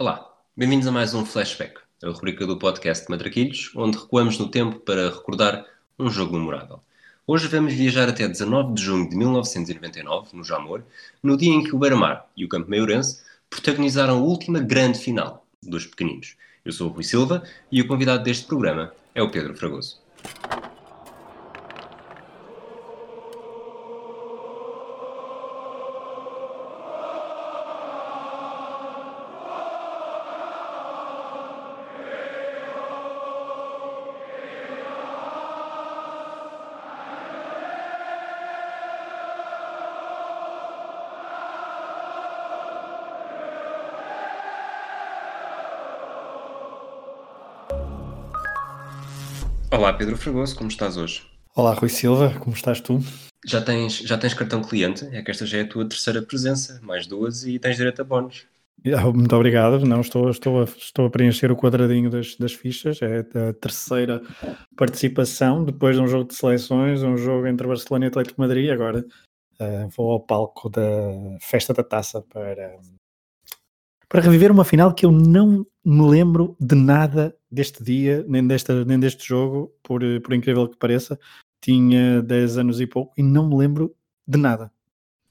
Olá, bem-vindos a mais um Flashback, a rubrica do podcast Matraquilhos, onde recuamos no tempo para recordar um jogo memorável. Hoje vamos viajar até 19 de junho de 1999, no Jamor, no dia em que o Beira-Mar e o Campo Meirense protagonizaram a última grande final dos pequeninos. Eu sou o Rui Silva e o convidado deste programa é o Pedro Fragoso. Pedro Fragoso, como estás hoje? Olá Rui Silva, como estás tu? Já tens, já tens cartão cliente? É que esta já é a tua terceira presença, mais duas e tens direito a bónus. Muito obrigado. Não, estou, estou, a, estou a preencher o quadradinho das, das fichas. É a terceira participação depois de um jogo de seleções, um jogo entre Barcelona e Atlético Madrid. Agora uh, vou ao palco da festa da taça para, para reviver uma final que eu não me lembro de nada deste dia, nem, desta, nem deste jogo, por, por incrível que pareça. Tinha 10 anos e pouco e não me lembro de nada.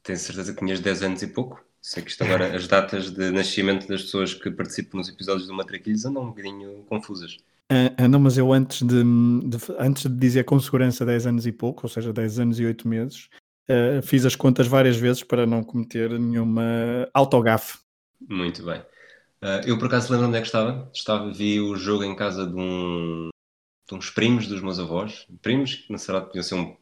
Tens certeza que tinhas 10 anos e pouco? Sei que isto agora, as datas de nascimento das pessoas que participam nos episódios do Matraquilhos andam um bocadinho confusas. Ah, ah, não, mas eu antes de, de, antes de dizer com segurança 10 anos e pouco, ou seja, 10 anos e 8 meses, uh, fiz as contas várias vezes para não cometer nenhuma autogafe. Muito bem. Uh, eu por acaso lembro onde é que estava. Estava, vi o jogo em casa de, um, de uns primos dos meus avós. Primos que verdade podiam ser um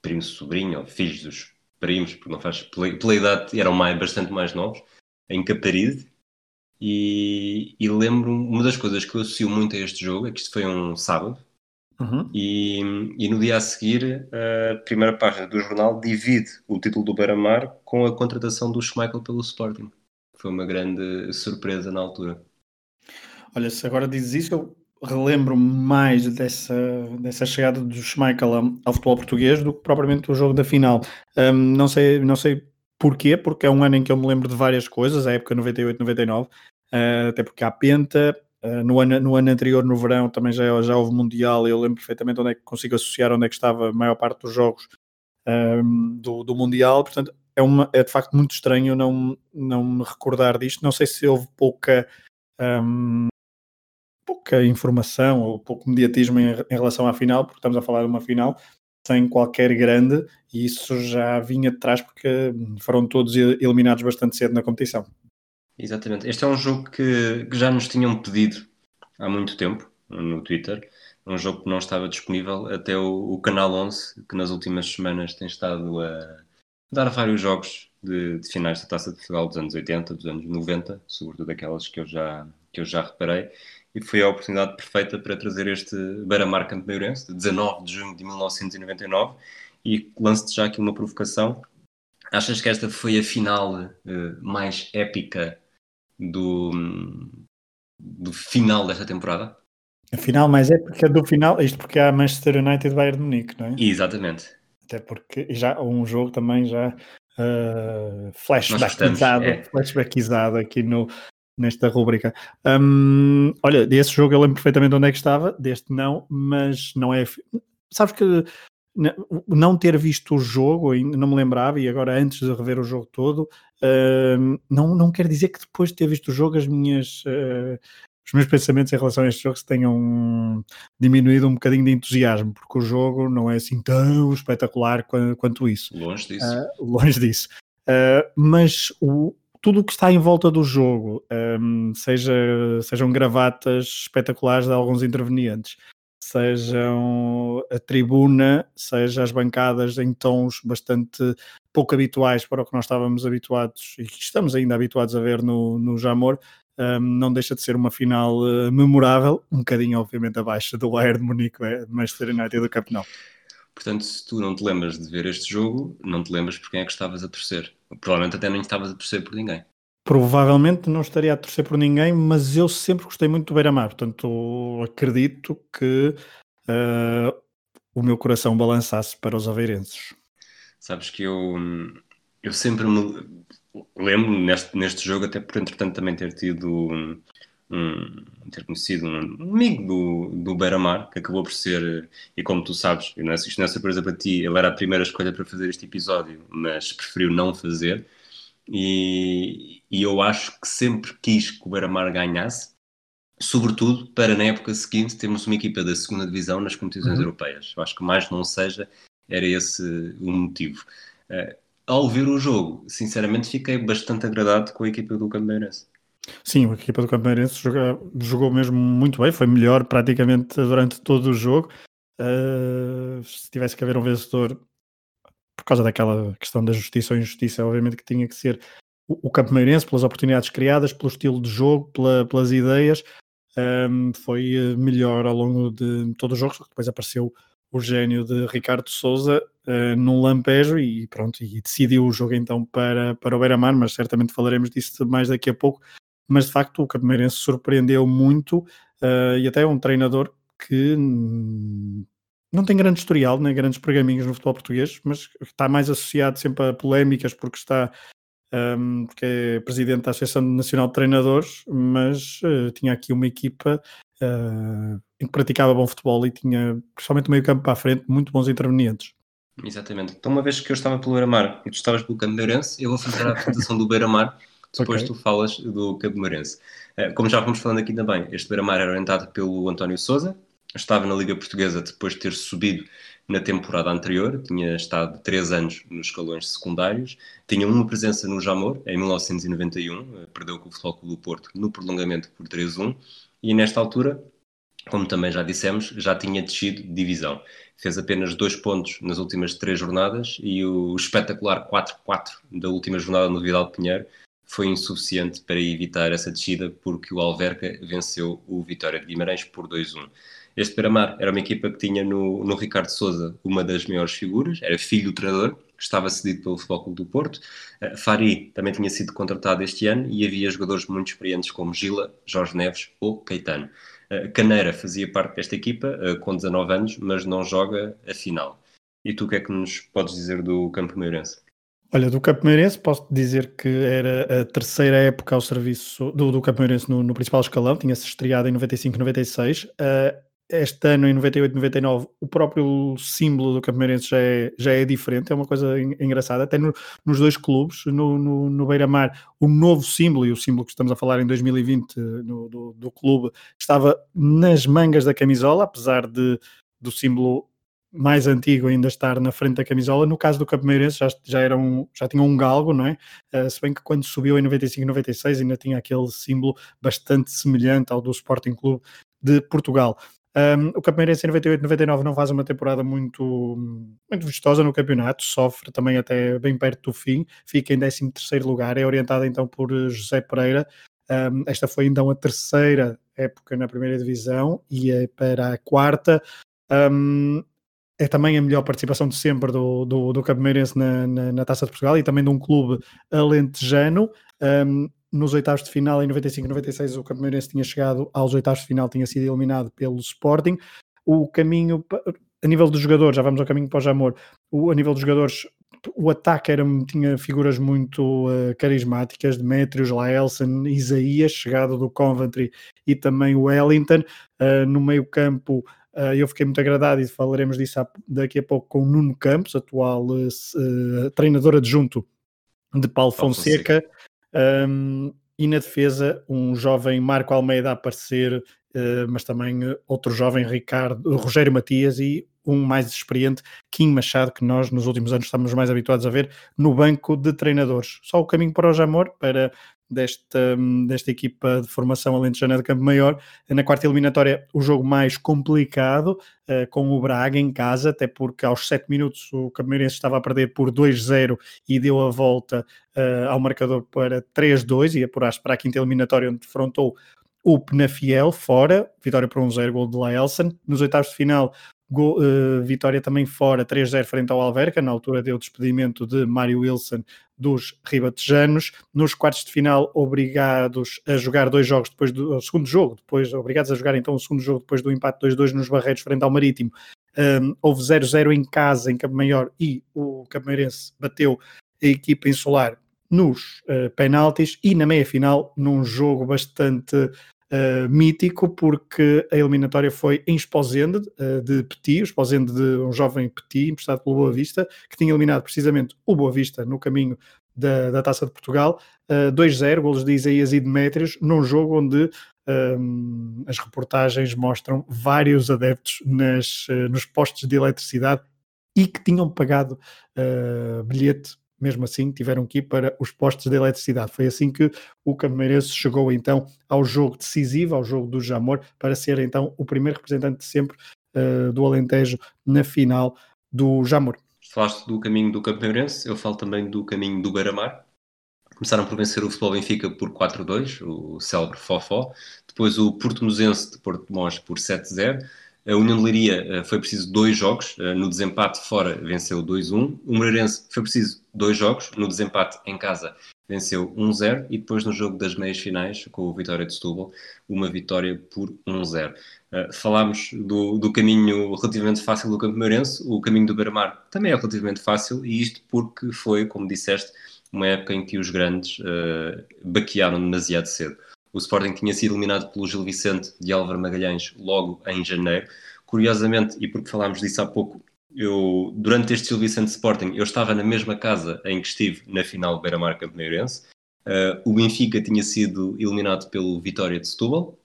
primo sobrinho ou filhos dos primos, porque não faz pela, pela idade eram mais, bastante mais novos, em Caparide. E, e lembro uma das coisas que eu associo muito a este jogo é que isto foi um sábado. Uhum. E, e, no dia a seguir, a primeira página do jornal divide o título do Beira-Mar com a contratação do Schmeichel pelo Sporting foi uma grande surpresa na altura. Olha, se agora dizes isso, eu relembro mais dessa, dessa chegada do Schmeichel ao futebol português do que propriamente o jogo da final. Um, não, sei, não sei porquê, porque é um ano em que eu me lembro de várias coisas, a época 98-99, uh, até porque há Penta, uh, no, ano, no ano anterior, no verão, também já, já houve Mundial, eu lembro perfeitamente onde é que consigo associar onde é que estava a maior parte dos jogos um, do, do Mundial, portanto é, uma, é de facto muito estranho não, não me recordar disto. Não sei se houve pouca, um, pouca informação ou pouco mediatismo em, em, relação à final, porque estamos a falar de uma final sem qualquer grande e isso já vinha de trás porque foram todos eliminados bastante cedo na competição. Exatamente. Este é um jogo que, que já nos tinham pedido há muito tempo no Twitter. Um jogo que não estava disponível até o, o Canal 11, que nas últimas semanas tem estado a dar vários jogos de, de, finais da Taça de Portugal dos anos 80, dos anos 90, sobretudo aquelas que eu já, que eu já reparei, e foi a oportunidade perfeita para trazer este Beira-Mar Campo-Meirense, de 19 de junho de 1999, e lance-te já aqui uma provocação. Achas que esta foi a final uh, mais épica do, do final desta temporada? A final mais épica do final, isto porque há Manchester United e Bayern de Munique, não é? Exatamente até porque já um jogo também já uh, flashbackizado, é. flashbackizado aqui no, nesta rúbrica. Um, olha, desse jogo eu lembro perfeitamente onde é que estava, deste não, mas não é. Sabes que não ter visto o jogo, não me lembrava, e agora antes de rever o jogo todo, uh, não, não quer dizer que depois de ter visto o jogo as minhas, uh, os meus pensamentos em relação a este jogo se tenham diminuído um bocadinho de entusiasmo, porque o jogo não é assim tão espetacular quanto isso. Longe disso. Uh, longe disso. Uh, mas o, tudo o que está em volta do jogo, um, seja, sejam gravatas espetaculares de alguns intervenientes, sejam a tribuna, seja as bancadas em tons bastante pouco habituais para o que nós estávamos habituados e que estamos ainda habituados a ver no, no Jamor, um, não deixa de ser uma final uh, memorável, um bocadinho, obviamente, abaixo do Bayern de Munique, é, Manchester United do campeonato. Portanto, se tu não te lembras de ver este jogo, não te lembras por quem é que estavas a torcer. Provavelmente até nem estavas a torcer por ninguém. Provavelmente não estaria a torcer por ninguém, mas eu sempre gostei muito do Beira-Mar, portanto acredito que uh, o meu coração balançasse para os aveirenses. Sabes que eu, eu sempre me lembro neste, neste jogo, até por entretanto também ter tido um, um ter conhecido um, amigo do, do Beira-Mar, que acabou por ser, e como tu sabes, é, isto não é surpresa para ti, ele era a primeira escolha para fazer este episódio, mas preferiu não fazer. E, e eu acho que sempre quis que o Beira-Mar ganhasse, sobretudo para na época seguinte termos uma equipa da segunda divisão nas competições uhum. europeias. Eu acho que mais não seja, era esse o motivo. Uh, ao ver o jogo, sinceramente fiquei bastante agradado com a equipa do Campeirense. Sim, a equipa do Campeirense jogou, jogou mesmo muito bem, foi melhor praticamente durante todo o jogo. Uh, se tivesse que haver um vencedor, por causa daquela questão da justiça ou injustiça, obviamente que tinha que ser o, o Campeirense, pelas oportunidades criadas, pelo estilo de jogo, pela, pelas ideias, um, foi eh, melhor ao longo de todo o jogo, só que depois apareceu o gênio de Ricardo Souza uh, num lampejo e pronto, e decidiu o jogo então para, para o Beira-Mar, mas certamente falaremos disso mais daqui a pouco. Mas de facto o Cameirense surpreendeu muito uh, e até um treinador que hum, não tem grande historial, nem grandes pergaminhos no futebol português, mas está mais associado sempre a polémicas porque está um, porque é presidente da Associação Nacional de Treinadores, mas uh, tinha aqui uma equipa uh, em que praticava bom futebol e tinha, principalmente o meio campo para a frente, muito bons intervenientes. Exatamente. Então, uma vez que eu estava pelo Beira-Mar e tu estavas pelo Campo Meirense, eu vou fazer a apresentação do Beira-Mar, depois okay. tu falas do Campo Meirense. Uh, como já fomos falando aqui também, este Beira-Mar era orientado pelo António Souza, estava na Liga Portuguesa depois de ter subido na temporada anterior, tinha estado três anos nos escalões secundários, tinha uma presença no Jamor em 1991, perdeu com o Futebol Clube do Porto no prolongamento por 3-1, e nesta altura, como também já dissemos, já tinha descido divisão. Fez apenas dois pontos nas últimas três jornadas e o espetacular 4-4 da última jornada no Vidal Pinheiro foi insuficiente para evitar essa descida, porque o Alverca venceu o Vitória de Guimarães por 2-1. Este Beira-Mar era uma equipa que tinha no, no Ricardo Souza uma das maiores figuras, era filho do treinador, estava cedido pelo Futebol Clube do Porto. Uh, Fari também tinha sido contratado este ano e havia jogadores muito experientes como Gila, Jorge Neves ou Caetano. Uh, Caneira fazia parte desta equipa uh, com 19 anos, mas não joga a final. E tu o que é que nos podes dizer do Campo Meirense? Olha, do Campo Meirense posso dizer que era a terceira época ao serviço do, do Campo Meirense no, no principal escalão, tinha-se estreado em 95-96. Uh, este ano, em 98, 99, o próprio símbolo do Campineirense já é, já é diferente, é uma coisa engraçada. Até no, nos dois clubes, no, no, no Beira-Mar, o novo símbolo, e o símbolo que estamos a falar em 2020 no, do, do clube, estava nas mangas da camisola, apesar de do símbolo mais antigo ainda estar na frente da camisola. No caso do Campineirense já, já, era um, já tinha um galgo, não é? Uh, se bem que quando subiu em 95 e 96 ainda tinha aquele símbolo bastante semelhante ao do Sporting Clube de Portugal. Um, o Campineirense em 98-99 não faz uma temporada muito, muito vistosa no campeonato, sofre também até bem perto do fim, fica em 13 lugar, é orientada então por José Pereira. Um, esta foi então a terceira época na primeira divisão e é para a quarta. Um, é também a melhor participação de sempre do, do, do na, na, na, Taça de Portugal e também de um clube alentejano. Um, nos oitavos de final, em 95 e 96, o Campineirense tinha chegado aos oitavos de final, tinha sido eliminado pelo Sporting. O caminho, a nível dos jogadores, já vamos ao caminho para o Jamor, o, a nível dos jogadores, o ataque era, tinha figuras muito uh, carismáticas, Demetrios, Laelson, Isaías, chegado do Coventry, e também o Wellington. Uh, no meio campo, uh, eu fiquei muito agradado, e falaremos disso daqui a pouco, com o Nuno Campos, atual treinador adjunto de Paulo Fonseca. Fonseca. Um, e na defesa, um jovem Marco Almeida a aparecer, uh, mas também outro jovem Ricardo, Rogério Matias e um mais experiente, Kim Machado, que nós nos últimos anos estamos mais habituados a ver no banco de treinadores. Só o caminho para o Jamor, para desta, desta equipa de formação alentejana de Campo Maior. Na quarta eliminatória, o jogo mais complicado, uh, com o Braga em casa, até porque aos 7 minutos o Cameirense estava a perder por 2-0 e deu a volta uh, ao marcador para 3-2 e apurar-se para a quinta eliminatória, onde defrontou o Penafiel fora, vitória por 1-0, gol de Laelson. Nos oitavos de final, Go, uh, vitória também fora, 3-0 frente ao Alverca, na altura deu despedimento de Mário Wilson dos ribatejanos. Nos quartos de final, obrigados a jogar dois jogos depois do segundo jogo, depois obrigados a jogar então o segundo jogo depois do empate 2-2 nos Barreiros frente ao Marítimo. Um, houve 0-0 em casa, em Campo Maior, e o Cameirense bateu a equipa insular nos uh, penaltis e na meia-final num jogo bastante uh, mítico porque a eliminatória foi em Esposende uh, de Petit, Esposende de um jovem Petit emprestado pelo Boa Vista, que tinha eliminado precisamente o Boa Vista no caminho da, da Taça de Portugal, uh, 2-0, golos de Isaías e Demétrios, num jogo onde um, as reportagens mostram vários adeptos nas, nos postos de eletricidade e que tinham pagado bilhete mesmo assim tiveram que ir para os postos de eletricidade. Foi assim que o Cameirense chegou então ao jogo decisivo, ao jogo do Jamor, para ser então o primeiro representante de sempre uh, do Alentejo na final do Jamor. Falaste do caminho do Cameirense, eu falo também do caminho do Beira-Mar. Começaram por vencer o Futebol Benfica por 4-2, o célebre Fofó. Depois o Porto Musense de Porto Mós por 7-0 a União de Leiria eh, foi preciso dois jogos, eh, no desempate fora venceu 2-1. O Moreirense foi preciso dois jogos, no desempate em casa venceu 1-0 e depois no jogo das meias finais, com o Vitória de Setúbal, uma vitória por 1-0. Uh, eh, falámos do, do, caminho relativamente fácil do Campo Meirense, o caminho do Beira-Mar também é relativamente fácil e isto porque foi, como disseste, uma época em que os grandes uh, baquearam demasiado cedo. O Sporting tinha sido eliminado pelo Gil Vicente de Álvaro Magalhães logo em janeiro. Curiosamente, e porque falámos disso há pouco, eu, durante este Gil Vicente Sporting, eu estava na mesma casa em que estive na final do Beira-Mar Campeoneirense. Uh, o Benfica tinha sido eliminado pelo Vitória de Setúbal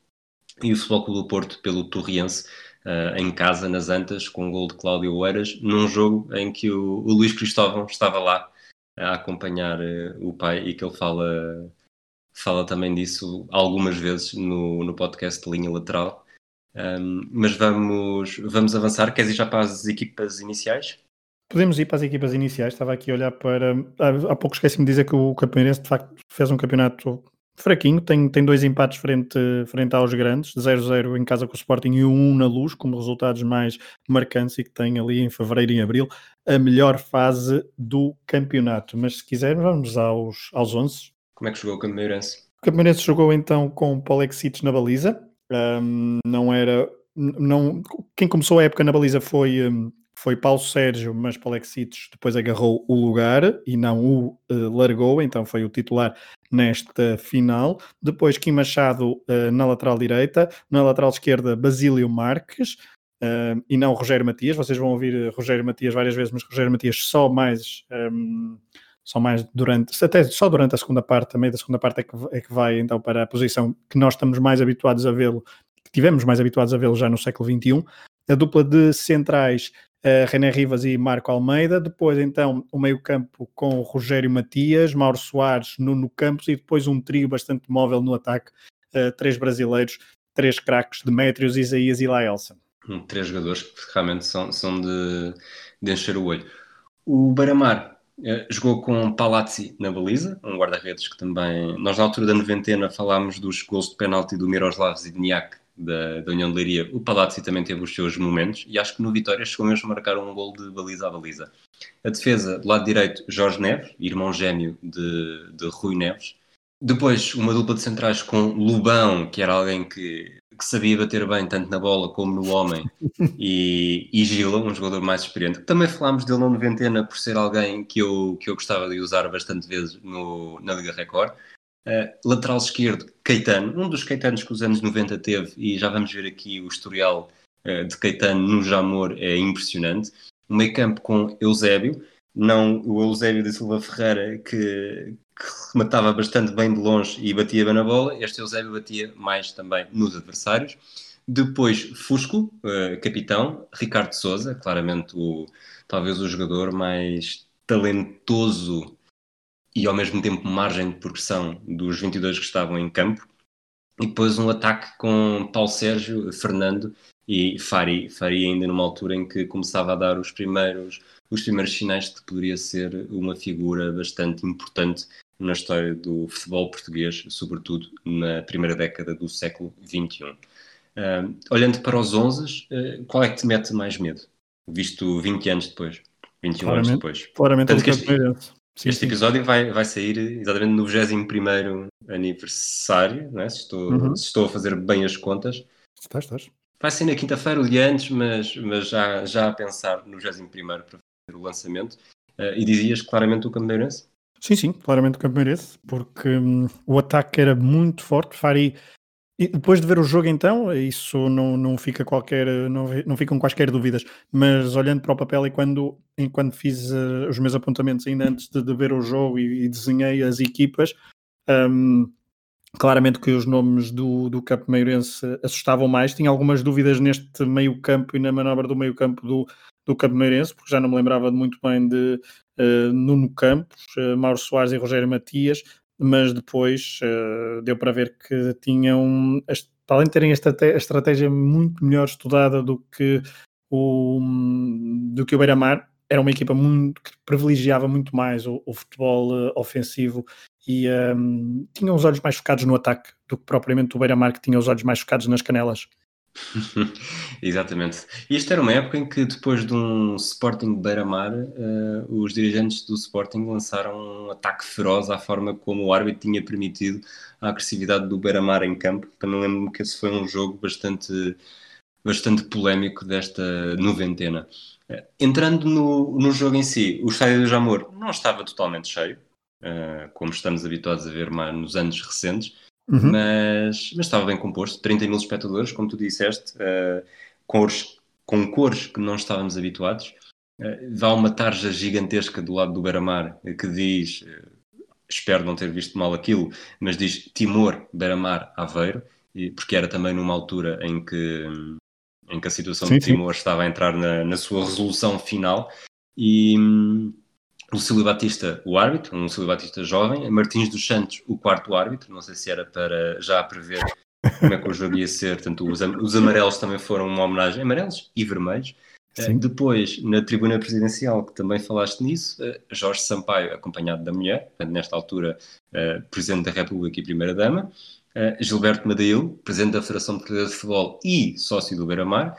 e o Futebol Clube do Porto pelo Torriense, uh, em casa, nas Antas, com o gol de Cláudio Oeiras, num jogo em que o, o Luís Cristóvão estava lá a acompanhar uh, o pai e que ele fala fala também disso algumas vezes no, no podcast Linha Lateral. Um, mas vamos, vamos avançar. Queres ir já para as equipas iniciais? Podemos ir para as equipas iniciais. Estava aqui a olhar para. Há pouco esqueci-me de dizer que o Campeonato de facto fez um campeonato fraquinho. Tem, tem dois empates frente, frente aos grandes: 0-0 em casa com o Sporting e 1 na luz, como resultados mais marcantes e que tem ali em fevereiro e abril a melhor fase do campeonato. Mas se quisermos, vamos aos, aos 11. Como é que jogou o Campeonato O Campeonato jogou então com Polexites na baliza. Um, não era. Não, quem começou a época na baliza foi, foi Paulo Sérgio, mas Polexites depois agarrou o lugar e não o uh, largou, então foi o titular nesta final. Depois Kim Machado uh, na lateral direita, na lateral esquerda Basílio Marques. E não Rogério Matias, vocês vão ouvir Rogério Matias várias vezes, mas Rogério Matias só mais um, só mais durante, até só durante a segunda parte, meio da segunda parte é que, é que vai então para a posição que nós estamos mais habituados a vê-lo, que tivemos mais habituados a vê-lo já no século XXI. A dupla de centrais, uh, René Rivas e Marco Almeida, depois então o meio-campo com Rogério Matias, Mauro Soares, Nuno Campos e depois um trio bastante móvel no ataque, uh, três brasileiros, três craques, Demétrios, Isaías e Laelson. Hum, três jogadores que realmente são, são de, de encher o olho. O Baramar jogou com Palazzi na baliza, um guarda-redes que também. Nós, na altura da noventena, falámos dos gols de penalti do Miroslav Zidniak da, da União de Leiria. O Palazzi também teve os seus momentos e acho que no Vitória chegou mesmo a marcar um gol de baliza a baliza. A defesa, do lado direito, Jorge Neves, irmão gêmeo de, de Rui Neves. Depois, uma dupla de centrais com Lubão, que era alguém que que sabia bater bem tanto na bola como no homem, e, e Gila, um jogador mais experiente. Também falámos dele na noventena por ser alguém que eu, que eu gostava de usar bastante vezes no, na Liga Record. Uh, lateral esquerdo, Caetano, um dos Caetanos que os anos 90 teve, e já vamos ver aqui o historial uh, de Caetano no Jamor, é impressionante. Um meio campo com Eusébio, não o Eusébio da Silva Ferreira, que, que rematava bastante bem de longe e batia bem na bola. Este Eusébio batia mais também nos adversários. Depois Fusco, uh, capitão, Ricardo Souza, claramente o, talvez o jogador mais talentoso e ao mesmo tempo margem de progressão dos 22 que estavam em campo. E depois um ataque com Paulo Sérgio, Fernando e Fari. Fari ainda numa altura em que começava a dar os primeiros, os primeiros sinais de que poderia ser uma figura bastante importante na história do futebol português, sobretudo na primeira década do século XXI. Uh, olhando para os 11, uh, qual é que te mete mais medo? Visto 20 anos depois, 21 claramente, anos depois. Claramente Tanto que este, sim, este sim. episódio vai, vai sair exatamente no 21 aniversário, é? se, estou, uhum. se estou a fazer bem as contas. Estás, estás. Vai ser na quinta-feira, o dia antes, mas, mas já, já a pensar no 21 para fazer o lançamento. e dizias claramente o Campeirense? Sim, sim, claramente o Campeirense, porque hum, o ataque era muito forte. Fari, e depois de ver o jogo, então, isso não, não fica qualquer, não, não ficam quaisquer dúvidas. Mas olhando para o papel e quando, enquanto fiz uh, os meus apontamentos ainda antes de, de ver o jogo e, e desenhei as equipas, um, claramente que os nomes do, do campo meirense assustavam mais. Tinha algumas dúvidas neste meio campo e na manobra do meio campo do, do campo meirense, porque já não me lembrava muito bem de Nuno Campos, uh, Mauro Soares e Rogério Matias, mas depois uh, deu para ver que tinham, além de terem a estratégia muito melhor estudada do que o, do que o Beira-Mar, era uma equipa muito, que privilegiava muito mais o, o futebol ofensivo e um, tinha os olhos mais focados no ataque do que propriamente o Beira-Mar, que tinha os olhos mais focados nas canelas. Exatamente. E esta era uma época em que, depois de um Sporting Beira-Mar, uh, os dirigentes do Sporting lançaram um ataque feroz à forma como o árbitro tinha permitido a agressividade do Beira-Mar em campo. Também lembro-me que esse foi um jogo bastante, bastante polémico desta noventena. Uh, entrando no, no jogo em si, o estádio do Jamor não estava totalmente cheio, uh, como estamos habituados a ver mais nos anos recentes Uhum. Mas, mas estava bem composto, 30 mil espectadores, como tu disseste, uh, cores, com cores que não estávamos habituados. Uh, dá uma tarja gigantesca do lado do Beira-Mar que diz, uh, espero não ter visto mal aquilo, mas diz Timor, Beira-Mar, Aveiro, e, porque era também numa altura em que, em que a situação sim, de Timor sim. estava a entrar na, na sua resolução final. E, Lucílio Batista, o árbitro, um Lucílio Batista jovem, Martins dos Santos, o quarto árbitro, não sei se era para já prever como é que o jogo ia ser, portanto os, os amarelos também foram uma homenagem, amarelos e vermelhos. Uh, depois, na tribuna presidencial, que também falaste nisso, uh, Jorge Sampaio, acompanhado da mulher, nesta altura, uh, Presidente da República e Primeira-Dama, Gilberto Madail, Presidente da Federação Portuguesa de Futebol e sócio do Beira-Mar,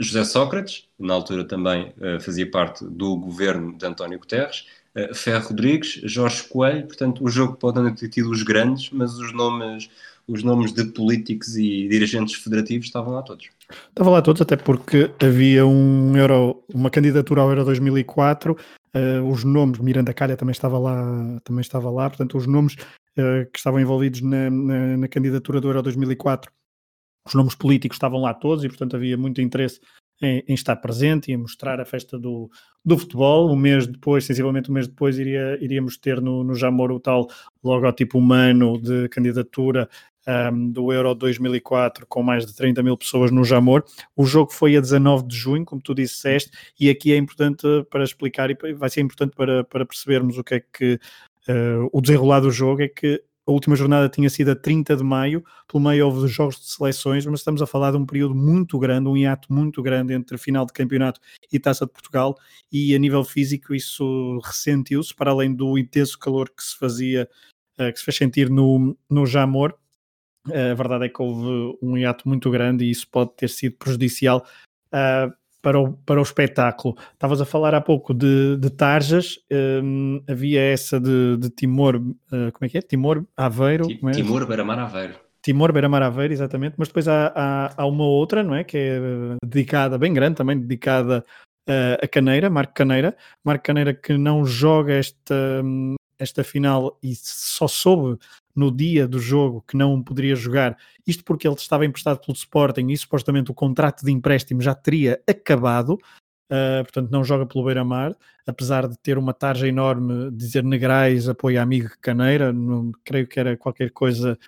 José Sócrates, na altura também uh, fazia parte do governo de António Guterres, uh, Ferro Rodrigues, Jorge Coelho, portanto o jogo pode não ter tido os grandes, mas os nomes, os nomes de políticos e dirigentes federativos estavam lá todos. Estavam lá todos, até porque havia um Euro, uma candidatura ao Euro 2004, os nomes, Miranda Calha também estava lá, também estava lá, portanto os nomes que estavam envolvidos na, na, na candidatura do Euro 2004 os nomes políticos estavam lá todos e, portanto, havia muito interesse em, em, estar presente e em mostrar a festa do, do futebol. Um mês depois, sensivelmente um mês depois, iria, iríamos ter no, no Jamor o tal logotipo humano de candidatura um, do Euro 2004 com mais de 30 mil pessoas no Jamor. O jogo foi a 19 de junho, como tu disseste, e aqui é importante para explicar e vai ser importante para, para percebermos o que é que uh, o desenrolar do jogo é que a última jornada tinha sido a 30 de maio, pelo meio houve jogos de seleções, mas estamos a falar de um período muito grande, um hiato muito grande entre final de campeonato e Taça de Portugal, e a nível físico isso ressentiu-se, para além do intenso calor que se fazia, uh, que se fez sentir no, no Jamor. Uh, a verdade é que houve um hiato muito grande e isso pode ter sido prejudicial uh, para o, para o espetáculo. Estavas a falar há pouco de, de tarjas, um, havia essa de, de Timor, uh, como é que é? Timor Aveiro? É? Timor Beira-Mar Aveiro. Timor Beira-Mar Aveiro, exatamente, mas depois há, há, há, uma outra, não é? Que é dedicada, bem grande também, dedicada uh, a Caneira, Marco Caneira. Marco Caneira que não joga esta, hum, esta final e só soube no dia do jogo que não poderia jogar, isto porque ele estava emprestado pelo Sporting e supostamente o contrato de empréstimo já teria acabado, uh, portanto não joga pelo Beira-Mar, apesar de ter uma tarja enorme, dizer Negrais, apoio amigo Caneira, não, creio que era qualquer coisa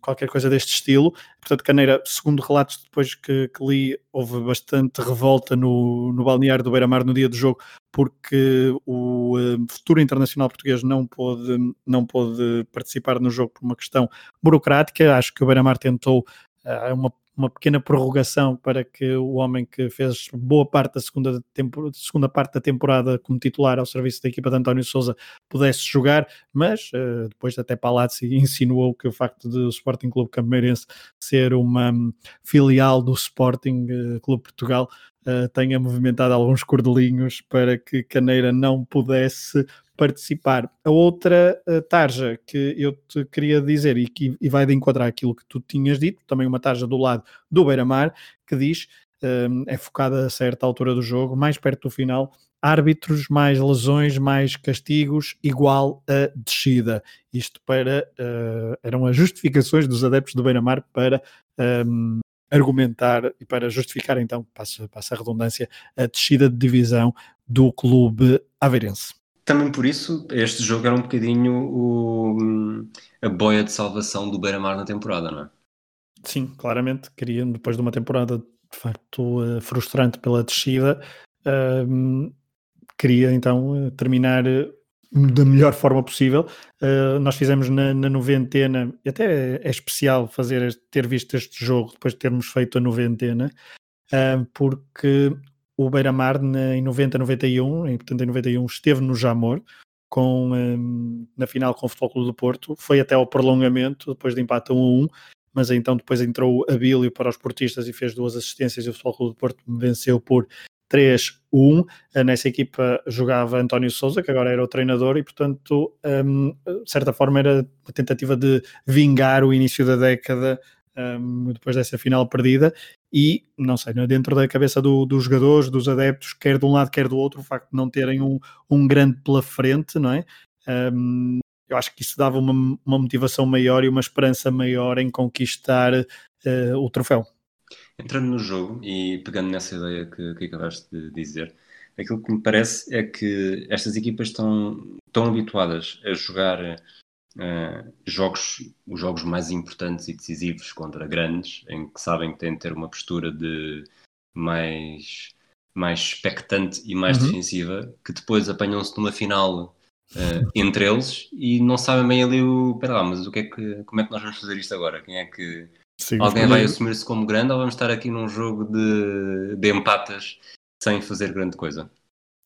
qualquer coisa deste estilo. Portanto, Caneira, segundo relatos depois que, que li, houve bastante revolta no, no balneário do Beira-Mar no dia do jogo, porque o uh, futuro internacional português não pôde, não pôde participar no jogo por uma questão burocrática. Acho que o Beira-Mar tentou uh, uma uma pequena prorrogação para que o homem que fez boa parte da segunda, tempo, segunda parte da temporada como titular ao serviço da equipa de António Souza pudesse jogar, mas uh, depois até Palazzi insinuou que o facto de o Sporting Clube Cameirense ser uma um, filial do Sporting uh, Clube Portugal uh, tenha movimentado alguns cordelinhos para que Caneira não pudesse participar. A outra uh, tarja que eu te queria dizer e que e vai de enquadrar aquilo que tu tinhas dito, também uma tarja do lado do Beira-Mar, que diz, uh, é focada a certa altura do jogo, mais perto do final, árbitros, mais lesões, mais castigos, igual a descida. Isto para uh, eram as justificações dos adeptos do Beira-Mar para um, argumentar e para justificar então, passa, passa a redundância, a descida de divisão do clube aveirense. Também por isso, este jogo era um bocadinho o, a boia de salvação do Beira-Mar na temporada, não é? Sim, claramente, queriam, depois de uma temporada de facto eh, frustrante pela descida, uh, queria então terminar eh, da melhor forma possível. Nós fizemos na, na, noventena, e até é especial fazer ter visto este jogo depois de termos feito a noventena, uh, porque o Beira-Mar em 90, 91, em, portanto em 91 esteve no Jamor, com, um, na final com o Futebol Clube do Porto, foi até ao prolongamento, depois de empate a 1 a 1, mas então depois entrou Abílio para os portistas e fez duas assistências e o Futebol Clube do Porto venceu por 3-1. Nessa equipa jogava António Souza, que agora era o treinador, e portanto, um, de certa forma, era uma tentativa de vingar o início da década um, depois dessa final perdida. E não sei, é? dentro da cabeça do, dos jogadores, dos adeptos, quer de um lado, quer do outro, o facto de não terem um, um grande pela frente, não é? Um, eu acho que isso dava uma, uma motivação maior e uma esperança maior em conquistar uh, o troféu. Entrando no jogo e pegando nessa ideia que, que acabaste de dizer, aquilo que me parece é que estas equipas estão tão habituadas a jogar uh, jogos, os jogos mais importantes e decisivos contra grandes, em que sabem que têm de ter uma postura de mais, mais expectante e mais uhum. defensiva, que depois apanham-se numa final uh, entre eles e não sabem bem ali o. Pera lá, mas o que é que, como é que nós vamos fazer isto agora? Quem é que Sim, Alguém vai assumir-se como grande ou vamos estar aqui num jogo de, de empatas sem fazer grande coisa?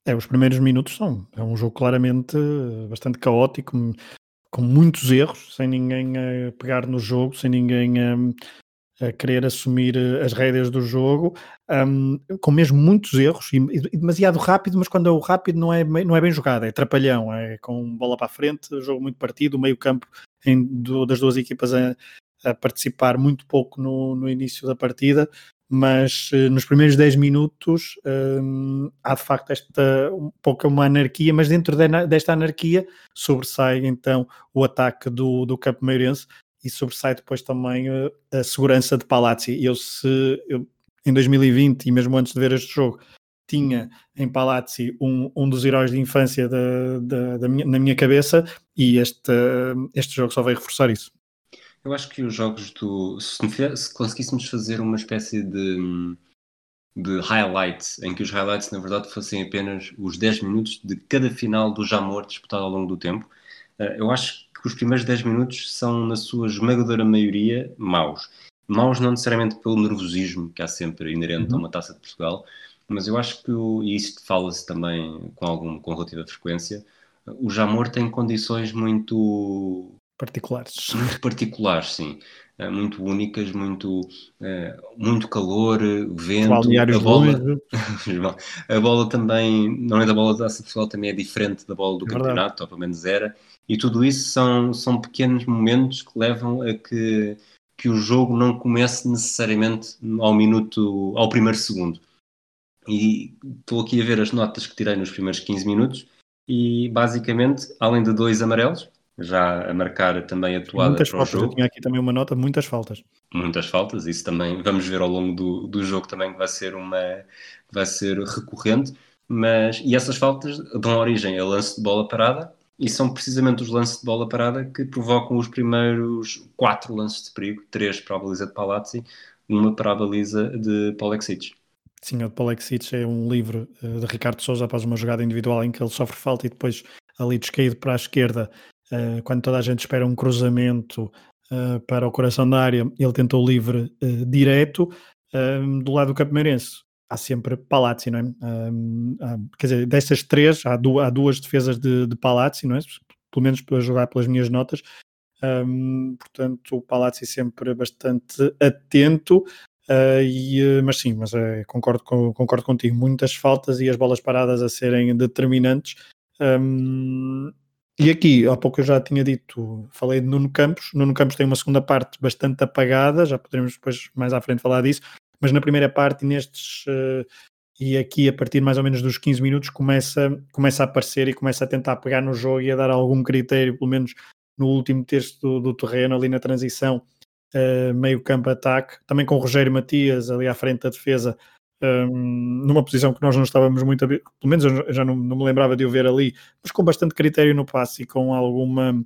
É, os primeiros minutos são. É um jogo claramente bastante caótico, com muitos erros, sem ninguém a pegar no jogo, sem ninguém a, querer assumir as rédeas do jogo, um, com mesmo muitos erros e, e, demasiado rápido, mas quando é o rápido não é, não é bem jogado, é trapalhão, é com bola para a frente, jogo muito partido, meio campo das duas equipas a, a participar muito pouco no, no início da partida, mas uh, nos primeiros 10 minutos um, há de facto esta um pouco uma anarquia, mas dentro de, desta anarquia sobressai então o ataque do, do Campo Meirense e sobressai depois também uh, a segurança de Palazzi. Eu se eu, em 2020 e mesmo antes de ver este jogo tinha em Palazzi um, um dos heróis de infância da, da, da minha, na minha cabeça e este, este jogo só veio reforçar isso. Eu acho que os jogos do. Se, se conseguíssemos fazer uma espécie de, de highlights, em que os highlights na verdade fossem apenas os 10 minutos de cada final do Jamor disputado ao longo do tempo, eh, eu acho que os primeiros 10 minutos são, na sua esmagadora maioria, maus. Maus não necessariamente pelo nervosismo que há sempre inerente uhum. a uma taça de Portugal, mas eu acho que, e isso fala-se também com, algum, com relativa frequência, o Jamor tem condições muito particulares. Muito particulares, sim. Uh, muito únicas, muito, uh, muito calor, vento, a bola, a bola também, não é da bola da Portugal, também é diferente da bola do é campeonato, ou pelo menos era, e tudo isso são, são pequenos momentos que levam a que, que o jogo não comece necessariamente ao minuto, ao primeiro segundo. E estou aqui a ver as notas que tirei nos primeiros 15 minutos, e basicamente, além de dois amarelos, já a marcar também a toada muitas para faltas. o jogo. Eu tinha aqui também uma nota, muitas faltas. Muitas faltas, isso também vamos ver ao longo do, do jogo também que vai ser uma vai ser recorrente, mas e essas faltas dão origem a lance de bola parada e são precisamente os lances de bola parada que provocam os primeiros quatro lances de perigo, três para a baliza de Palazzi, uma para a baliza de Polexic. Sim, o de Polexic é um livro eh, de Ricardo Souza após uma jogada individual em que ele sofre falta e depois ali descaído para a esquerda uh, quando toda a gente espera um cruzamento uh, para o coração da área, ele tentou livre uh, direto. do lado do Campameirense, há sempre Palazzi, não é? quer dizer, destas três, há, du há duas defesas de, de Palazzi, não é? Pelo menos para jogar pelas minhas notas. Um, portanto, o Palazzi sempre bastante atento. Uh, e, mas sim, mas uh, concordo, com, concordo contigo. Muitas faltas e as bolas paradas a serem determinantes. Um, e aqui, há pouco eu já tinha dito, falei de Nuno Campos. Nuno Campos tem uma segunda parte bastante apagada, já poderemos depois mais à frente falar disso, mas na primeira parte, nestes uh, e aqui a partir mais ou menos dos 15 minutos começa, começa a aparecer e começa a tentar pegar no jogo e a dar algum critério, pelo menos no último terço do, do terreno, ali na transição, uh, meio campo ataque, também com o Rogério Matias ali à frente da defesa, um, numa posição que nós não estávamos muito pelo menos eu já não, não, me lembrava de o ver ali, mas com bastante critério no passe e com alguma,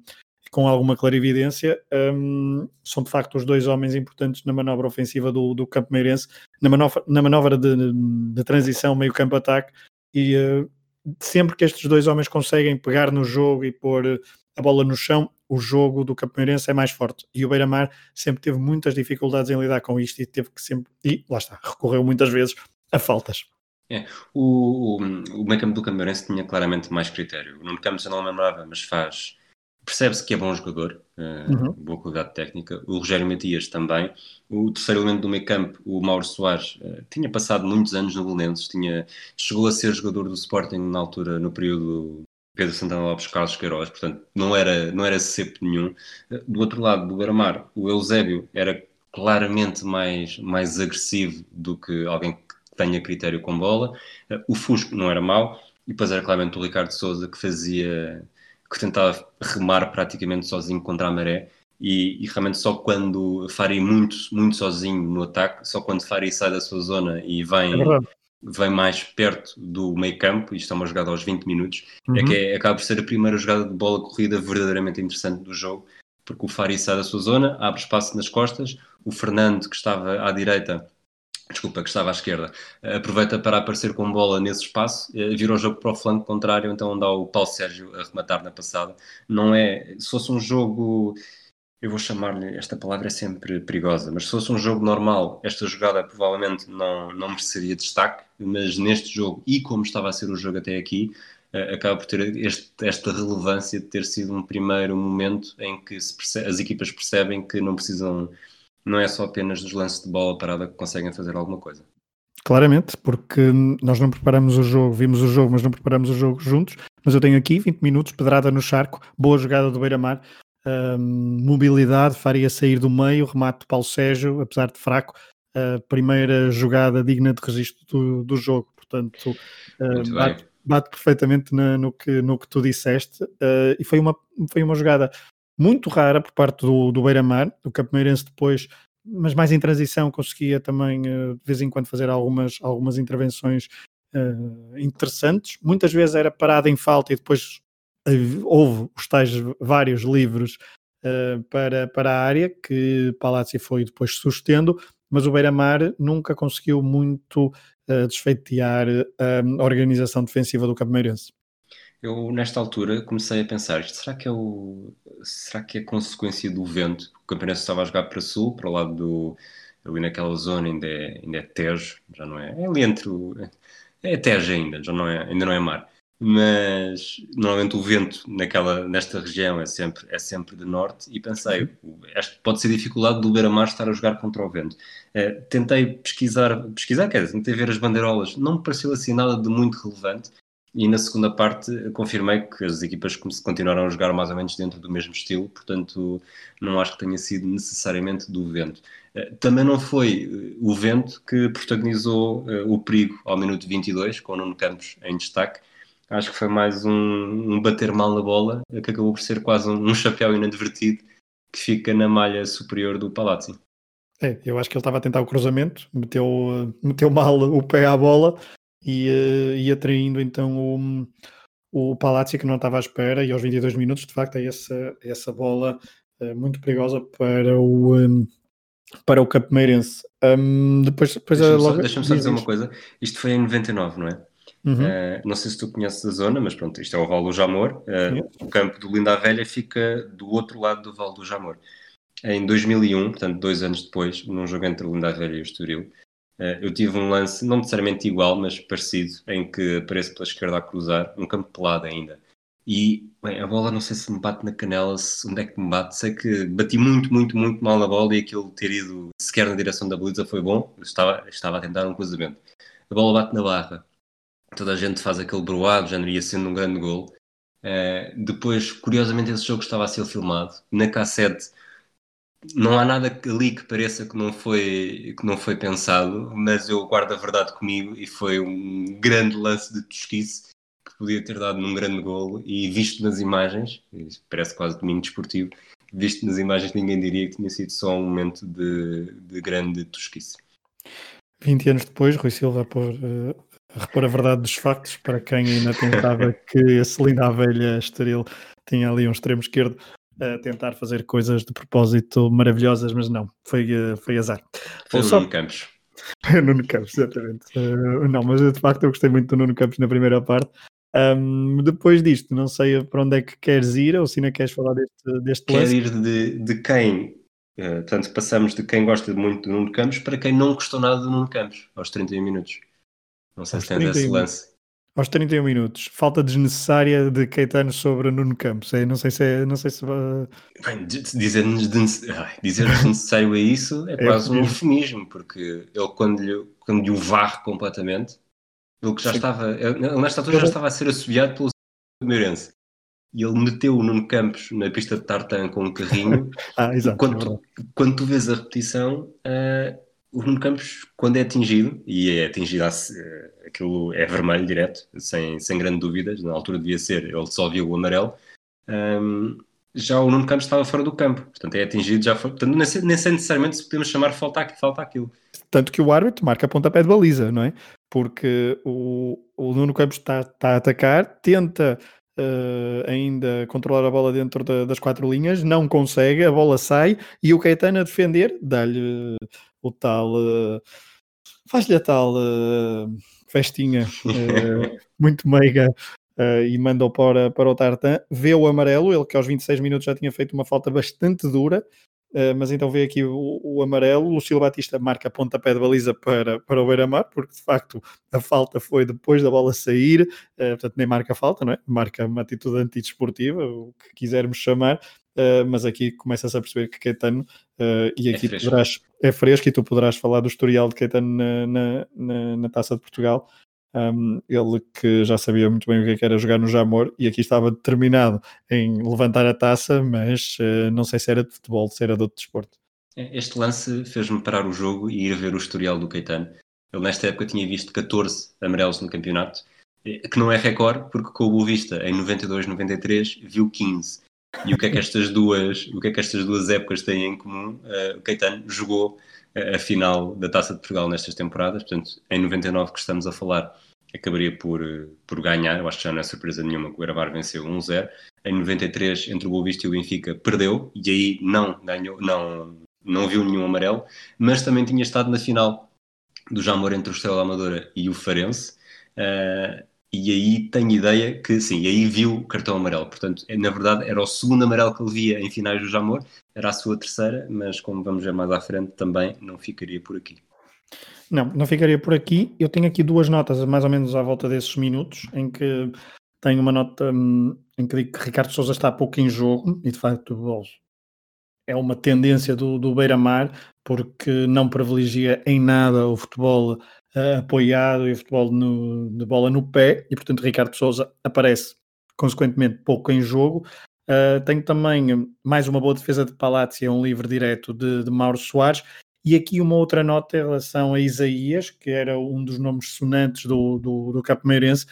com alguma clarividência, um, são de facto os dois homens importantes na manobra ofensiva do, do Campo Meirense, na manobra, na manobra de, de transição meio-campo-ataque, e uh, sempre que estes dois homens conseguem pegar no jogo e pôr a bola no chão, o jogo do Campo Meirense é mais forte. E o Beira-Mar sempre teve muitas dificuldades em lidar com isto e teve que sempre, e lá está, recorreu muitas vezes a faltas. É, o, o, o meio campo do Cameirense tinha claramente mais critério. O Nuno Campos eu não lembrava, mas faz percebe-se que é bom jogador, uh, uhum. boa qualidade técnica. O Rogério Matias também. O terceiro elemento do meio campo, o Mauro Soares, uh, tinha passado muitos anos no Belenenses, tinha, chegou a ser jogador do Sporting na altura, no período Pedro Santana Lopes, Carlos Queiroz, portanto não era, não era cepo nenhum. Do outro lado do Beira-Mar, o Eusébio era claramente mais, mais agressivo do que alguém que tenha critério com bola. o Fusco não era mau, e depois era claramente o Ricardo Souza que fazia que tentava remar praticamente sozinho contra a maré. E, e, realmente só quando Fari muito, muito sozinho no ataque, só quando Fari sai da sua zona e vem, é vem mais perto do meio campo, isto é uma jogada aos 20 minutos, é uhum. é que é, acaba por ser a primeira jogada de bola corrida verdadeiramente interessante do jogo, porque o Fari sai da sua zona, abre espaço nas costas, o Fernando que estava à direita desculpa, que estava à esquerda, aproveita para aparecer com bola nesse espaço, eh, vira o jogo para o flanco contrário, então há o Paulo Sérgio a rematar na passada. Não é, se fosse um jogo, eu vou chamar-lhe, esta palavra é sempre perigosa, mas se fosse um jogo normal, esta jogada provavelmente não, não mereceria destaque, mas neste jogo, e como estava a ser o jogo até aqui, eh, acaba por ter este, esta relevância de ter sido um primeiro momento em que percebe, as equipas percebem que não precisam não é só apenas dos lances de bola parada que conseguem fazer alguma coisa. Claramente, porque nós não preparamos o jogo, vimos o jogo, mas não preparamos o jogo juntos. Mas eu tenho aqui 20 minutos, pedrada no charco, boa jogada do Beira-Mar, um, mobilidade, faria sair do meio, remate de Paulo Sérgio, apesar de fraco, a primeira jogada digna de registro do, do jogo. Portanto, uh, bate, bate, perfeitamente na, no, que, no que tu disseste. Uh, e foi uma, foi uma jogada muito rara por parte do, do Beira-Mar, do Campo Meirense depois, mas mais em transição conseguia também uh, de vez em quando fazer algumas, algumas intervenções uh, interessantes. Muitas vezes era parada em falta e depois houve os tais vários livros para, para a área que Palácio foi depois sustendo, mas o Beira-Mar nunca conseguiu muito desfeitear a organização defensiva do Campo Meirense. Eu, nesta altura, comecei a pensar: será que é, o, será que é consequência do vento? O campeonato estava a jogar para sul, para o lado do. ali naquela zona, ainda é, ainda é Tejo, já não é? É ali entre o. É Tejo ainda, já não é, ainda não é mar. Mas normalmente o vento naquela, nesta região é sempre, é sempre de norte e pensei, este pode ser dificuldade do Beira-Mar estar a jogar contra o vento. Uh, tentei pesquisar, pesquisar, quer dizer, tentei ver as bandeirolas, não me pareceu assim nada de muito relevante, e na segunda parte confirmei que as equipas continuaram a jogar mais ou menos dentro do mesmo estilo, portanto não acho que tenha sido necessariamente do vento. Eh, também não foi eh, o vento que protagonizou eh, o perigo ao minuto 22, com o Nuno Campos em destaque. Acho que foi mais um, um bater mal na bola, que acabou por ser quase um, um chapéu inadvertido que fica na malha superior do Palazzi. É, eu acho que ele estava a tentar o cruzamento, meteu, meteu mal o pé à bola e, uh, e atraindo então o, o Palácio que não estava à espera e aos 22 minutos de facto é essa, essa bola uh, muito perigosa para o um, para o Campo Meirense um, depois, depois deixa-me só, deixa só dizer uma coisa isto foi em 99 não é? Uhum. Uh, não sei se tu conheces a zona, mas pronto, isto é o Val do Jamor. Uh, o campo do Linda Velha fica do outro lado do Val do Jamor. Em 2001, portanto, dois anos depois, num jogo entre o Linda Velha e o Estoril, eh, eu tive um lance, não necessariamente igual, mas parecido, em que apareço pela esquerda a cruzar, um campo pelado ainda. E bem, a bola não sei se me bate na canela, se, onde é que me bate. Sei que bati muito, muito, muito mal na bola e aquilo ter ido sequer na direção da baliza foi bom. Eu estava, estava a tentar um cruzamento. A bola bate na barra. Toda a gente faz aquele broado, já não ia sendo um grande gol. Uh, depois, curiosamente, esse jogo estava a ser filmado. Na cassete não há nada ali que pareça que não foi que não foi pensado, mas eu guardo a verdade comigo e foi um grande lance de tosquice que podia ter dado num grande golo e visto nas imagens, parece quase domingo desportivo, visto nas imagens ninguém diria que tinha sido só um momento de, de grande tosquice. 20 anos depois, Rui Silva por, a repor a verdade dos factos para quem ainda tentava que a Celina Velha Estoril tinha ali um extremo esquerdo a tentar fazer coisas de propósito maravilhosas, mas não, foi, eh, foi azar. Foi o Nuno Campos. Foi o Nuno Campos, exatamente. Uh, não, mas de facto eu gostei muito do Nuno Campos na primeira parte. Um, depois disto, não sei para onde é que queres ir ou se ainda queres falar deste, deste Quero lance. ir de, de quem, uh, portanto, passamos de quem gosta muito do Nuno Campos para quem não gostou nada do Nuno Campos, aos 31 minutos. Não sei aos se tens esse lance. Aos 31 minutos, falta desnecessária de Caetano sobre Nuno Campos. É, não sei se é, não sei se Bem, dizer, dizer desnecessário a isso é, é quase um eufemismo, porque ele quando lhe, quando lhe o varre completamente, ele que já Sim. estava, nesta altura já estava a ser assobiado pelo Meirense. E ele meteu o Nuno Campos na pista de tartan com um carrinho. ah, exato, quando, é quando tu vês a repetição, uh, o Nuno Campos, quando é atingido, e é atingido, uh, aquilo é vermelho direto, sem, sem grande dúvidas, na altura devia ser, ele só viu o amarelo. Um, já o Nuno Campos estava fora do campo, portanto é atingido, já foi, portanto nem sei, necessariamente se podemos chamar falta, falta aquilo. Tanto que o árbitro marca a pontapé de baliza, não é? porque o, o Nuno Campos está, tá a atacar, tenta uh, ainda controlar a bola dentro da, das quatro linhas, não consegue, a bola sai e o Caetano a defender dá-lhe o tal. Uh, faz-lhe a tal uh, festinha muito meiga. e manda-o para, para o Tartan, vê o amarelo, ele que aos 26 minutos já tinha feito uma falta bastante dura, Uh, mas então vê aqui o, o amarelo. O Lucilo Batista marca pontapé de baliza para, para o Beira-Mar, porque de facto a falta foi depois da bola sair, uh, portanto nem marca falta, não é? Marca uma atitude antidesportiva, o que quisermos chamar. Uh, mas aqui começa-se a perceber que Caetano, e aqui é poderás, é fresco, e tu poderás falar do historial de Caetano na, na, na Taça de Portugal. Um, ele que já sabia muito bem o que é era jogar no Jamor e aqui estava determinado em levantar a taça, mas uh, não sei se era de futebol, se era de outro desporto. É, este lance fez-me parar o jogo e ir ver o historial do Caetano. Ele nesta época tinha visto 14 amarelos no campeonato, eh, que não é recorde, porque com o Boa Vista em 92-93 viu 15. E o que é que estas duas, o que é que estas duas épocas têm em comum? Uh, o Caetano jogou a final da Taça de Portugal nestas temporadas, portanto, em 99 que estamos a falar, acabaria por, por ganhar, eu acho que já não é surpresa nenhuma que o Guarabar venceu 1-0, em 93 entre o Boa Vista e o Benfica perdeu, e aí não ganhou, não, não viu nenhum amarelo, mas também tinha estado na final do Jamor entre o Estrela Amadora e o Farense, uh, e aí tenho ideia que sim, aí viu o cartão amarelo. Portanto, é, na verdade, era o segundo amarelo que ele via em finais do Jamor, era a sua terceira, mas como vamos ver mais à frente, também não ficaria por aqui. Não, não ficaria por aqui. Eu tenho aqui duas notas, mais ou menos à volta desses minutos, em que tenho uma nota hum, em que digo que Ricardo Souza está pouco em jogo, e de facto é uma tendência do, do Beira-Mar, porque não privilegia em nada o futebol uh, apoiado e o futebol no, de bola no pé, e portanto Ricardo Souza aparece consequentemente pouco em jogo. Uh, tenho também mais uma boa defesa de Palácio, um livre direto de, de Mauro Soares, e aqui uma outra nota em relação a Isaías, que era um dos nomes sonantes do, do, do Capomeirense,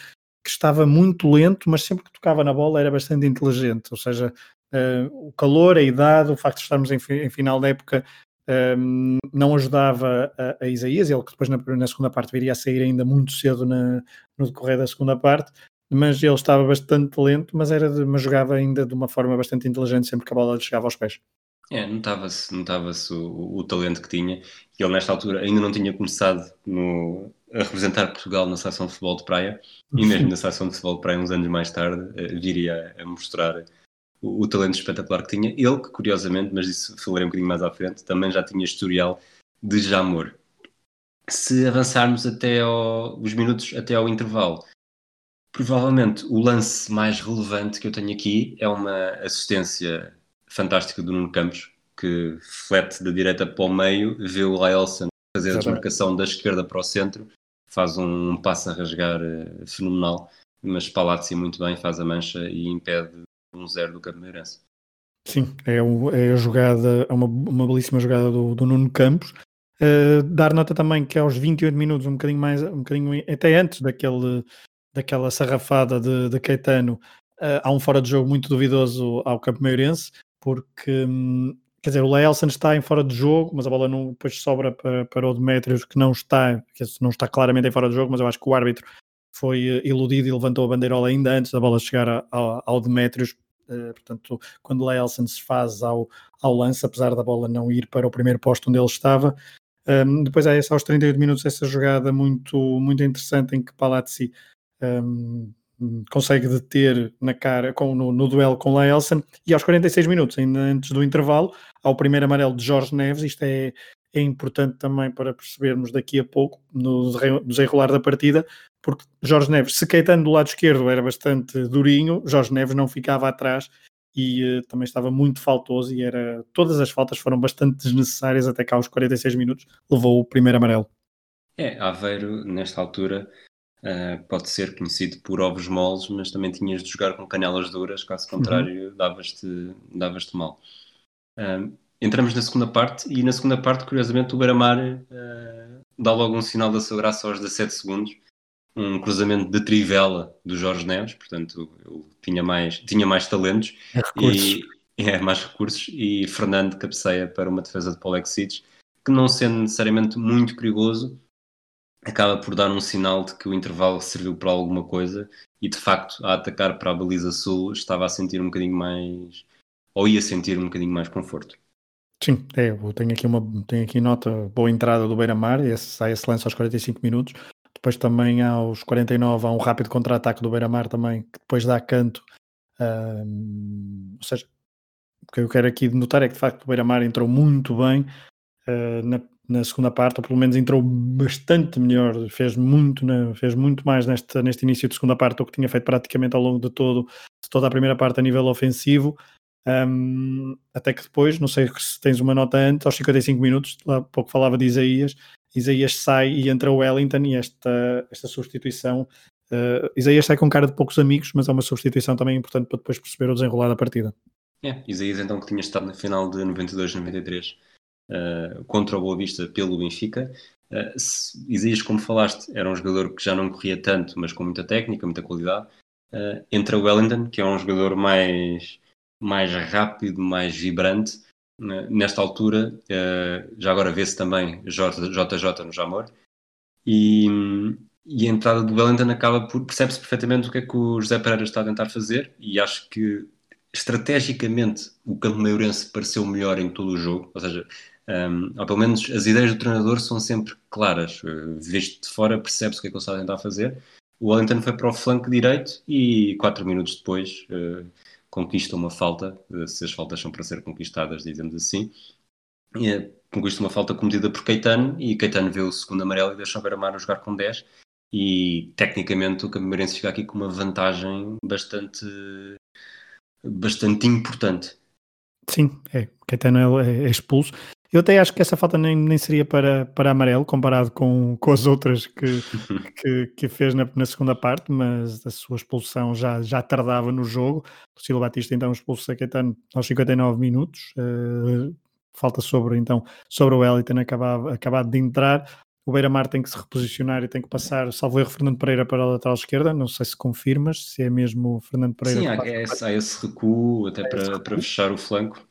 que estava muito lento, mas sempre que tocava na bola era bastante inteligente. Ou seja, uh, o calor, a idade, o facto de estarmos em, em final da época um, não ajudava a, a, Isaías, ele que depois na, na, segunda parte viria a sair ainda muito cedo na, no decorrer da segunda parte, mas ele estava bastante lento, mas, era de, mas jogava ainda de uma forma bastante inteligente sempre que a bola lhe chegava aos pés. É, notava-se notava o, o, talento que tinha, e ele nesta altura ainda não tinha começado no, a representar Portugal na seleção de futebol de praia, e mesmo na seleção de futebol de praia uns anos mais tarde eh, viria a mostrar o, o, talento espetacular que tinha. Ele, que curiosamente, mas isso falarei um bocadinho mais à frente, também já tinha historial de Jamor. Se avançarmos até ao, os minutos até ao intervalo, provavelmente o lance mais relevante que eu tenho aqui é uma assistência fantástica do Nuno Campos, que flete da direita para o meio, vê o Laelson fazer a desmarcação da esquerda para o centro, faz um passo a rasgar uh, fenomenal, mas Palazzi muito bem, faz a mancha e impede 1-0 do Cameirense. Sim, é, o, é a jogada, é uma, uma belíssima jogada do, do Nuno Campos. Uh, dar nota também que aos 28 minutos, um bocadinho mais, um bocadinho até antes daquele, daquela sarrafada de, de Caetano, uh, há um fora de jogo muito duvidoso ao Campo Meirense, porque um, quer dizer, o Leelson está em fora de jogo, mas a bola não, depois sobra para, para o Demetrios, que não está, que não está claramente em fora de jogo, mas eu acho que o árbitro foi eh, iludido e levantou a bandeirola ainda antes da bola chegar ao, Demetrios. Uh, portanto, quando o Leelson se faz ao, ao lance, apesar da bola não ir para o primeiro posto onde ele estava, um, depois há essa, aos 38 minutos essa jogada muito, muito interessante em que Palazzi um, consegue deter na cara com, no, no duelo com Laelson e aos 46 minutos, ainda antes do intervalo, ao primeiro amarelo de Jorge Neves, isto é, é importante também para percebermos daqui a pouco, no desenrolar da partida, porque Jorge Neves, se Caetano do lado esquerdo era bastante durinho, Jorge Neves não ficava atrás e uh, também estava muito faltoso e era todas as faltas foram bastante desnecessárias até cá aos 46 minutos levou o primeiro amarelo. É, Aveiro nesta altura uh, pode ser conhecido por ovos moles, mas também tinhas de jogar com canelas duras, caso contrário uhum. davas-te davas mal. Uh, entramos na segunda parte e na segunda parte, curiosamente, o Beira-Mar dá logo um sinal da sua graça aos 17 segundos. Um cruzamento de trivela do Jorge Neves, portanto tinha mais, tinha mais talentos. É e é, mais recursos. E Fernando cabeceia para uma defesa de Polexides que não sendo necessariamente muito perigoso acaba por dar um sinal de que o intervalo serviu para alguma coisa. E de facto a atacar para a baliza sul estava a sentir um bocadinho mais ou ia sentir um bocadinho mais conforto. Sim, é, eu tenho aqui uma tenho aqui nota boa entrada do Beira-Mar, sai esse lance aos 45 minutos depois também aos 49 há um rápido contra-ataque do Beira-Mar também, que depois dá canto. Um, ou seja, o que eu quero aqui notar é que de facto o Beira-Mar entrou muito bem uh, na, na, segunda parte, ou pelo menos entrou bastante melhor, fez muito, né, fez muito mais neste, neste início de segunda parte do que tinha feito praticamente ao longo de, todo, de toda a primeira parte a nível ofensivo. Um, até que depois, não sei se tens uma nota antes, aos 55 minutos, lá pouco falava de Isaías, Isaías sai e entra o Wellington e esta, esta substituição. Uh, Isaías sai com cara de poucos amigos, mas é uma substituição também importante para depois perceber o desenrolar da partida. É, Isaías então que tinha estado na final de 92-93 uh, contra o Boa Vista pelo Benfica. Uh, Isaías, como falaste, era um jogador que já não corria tanto, mas com muita técnica, muita qualidade. Uh, entra o Wellington, que é um jogador mais, mais rápido, mais vibrante, nesta altura, uh, já agora vê-se também JJ no Jamor, e, e a entrada do Wellington acaba por, percebe-se perfeitamente o que é que o José Pereira está a tentar fazer, e acho que estrategicamente o campo maiorense pareceu melhor em todo o jogo, ou seja, um, ehm, ou pelo menos as ideias do treinador são sempre claras, uh, visto de fora percebe-se o que é que ele está a tentar fazer. O Wellington foi para o flanco direito e quatro minutos depois uh, conquista uma falta, eh, se as faltas são para ser conquistadas, dizemos assim, eh, conquista uma falta cometida por Caetano e Caetano vê o segundo amarelo e deixa o Beira-Mar jogar com 10 e tecnicamente o Cameirense fica aqui com uma vantagem bastante bastante importante. Sim, é, Caetano é, é expulso eu até acho que essa falta nem, nem seria para, para amarelo, comparado com, com as outras que, que, que, fez na, na, segunda parte, mas a sua expulsão já, já tardava no jogo. O Silva Batista então expulso a Caetano aos 59 minutos. Uh, falta sobre então sobre o Wellington acabado, acabado de entrar. O Beira-Mar tem que se reposicionar e tem que passar, salvo erro, Fernando Pereira para a lateral esquerda. Não sei se confirmas, se é mesmo o Fernando Pereira. Sim, há, é, há esse recuo até para, para fechar o flanco.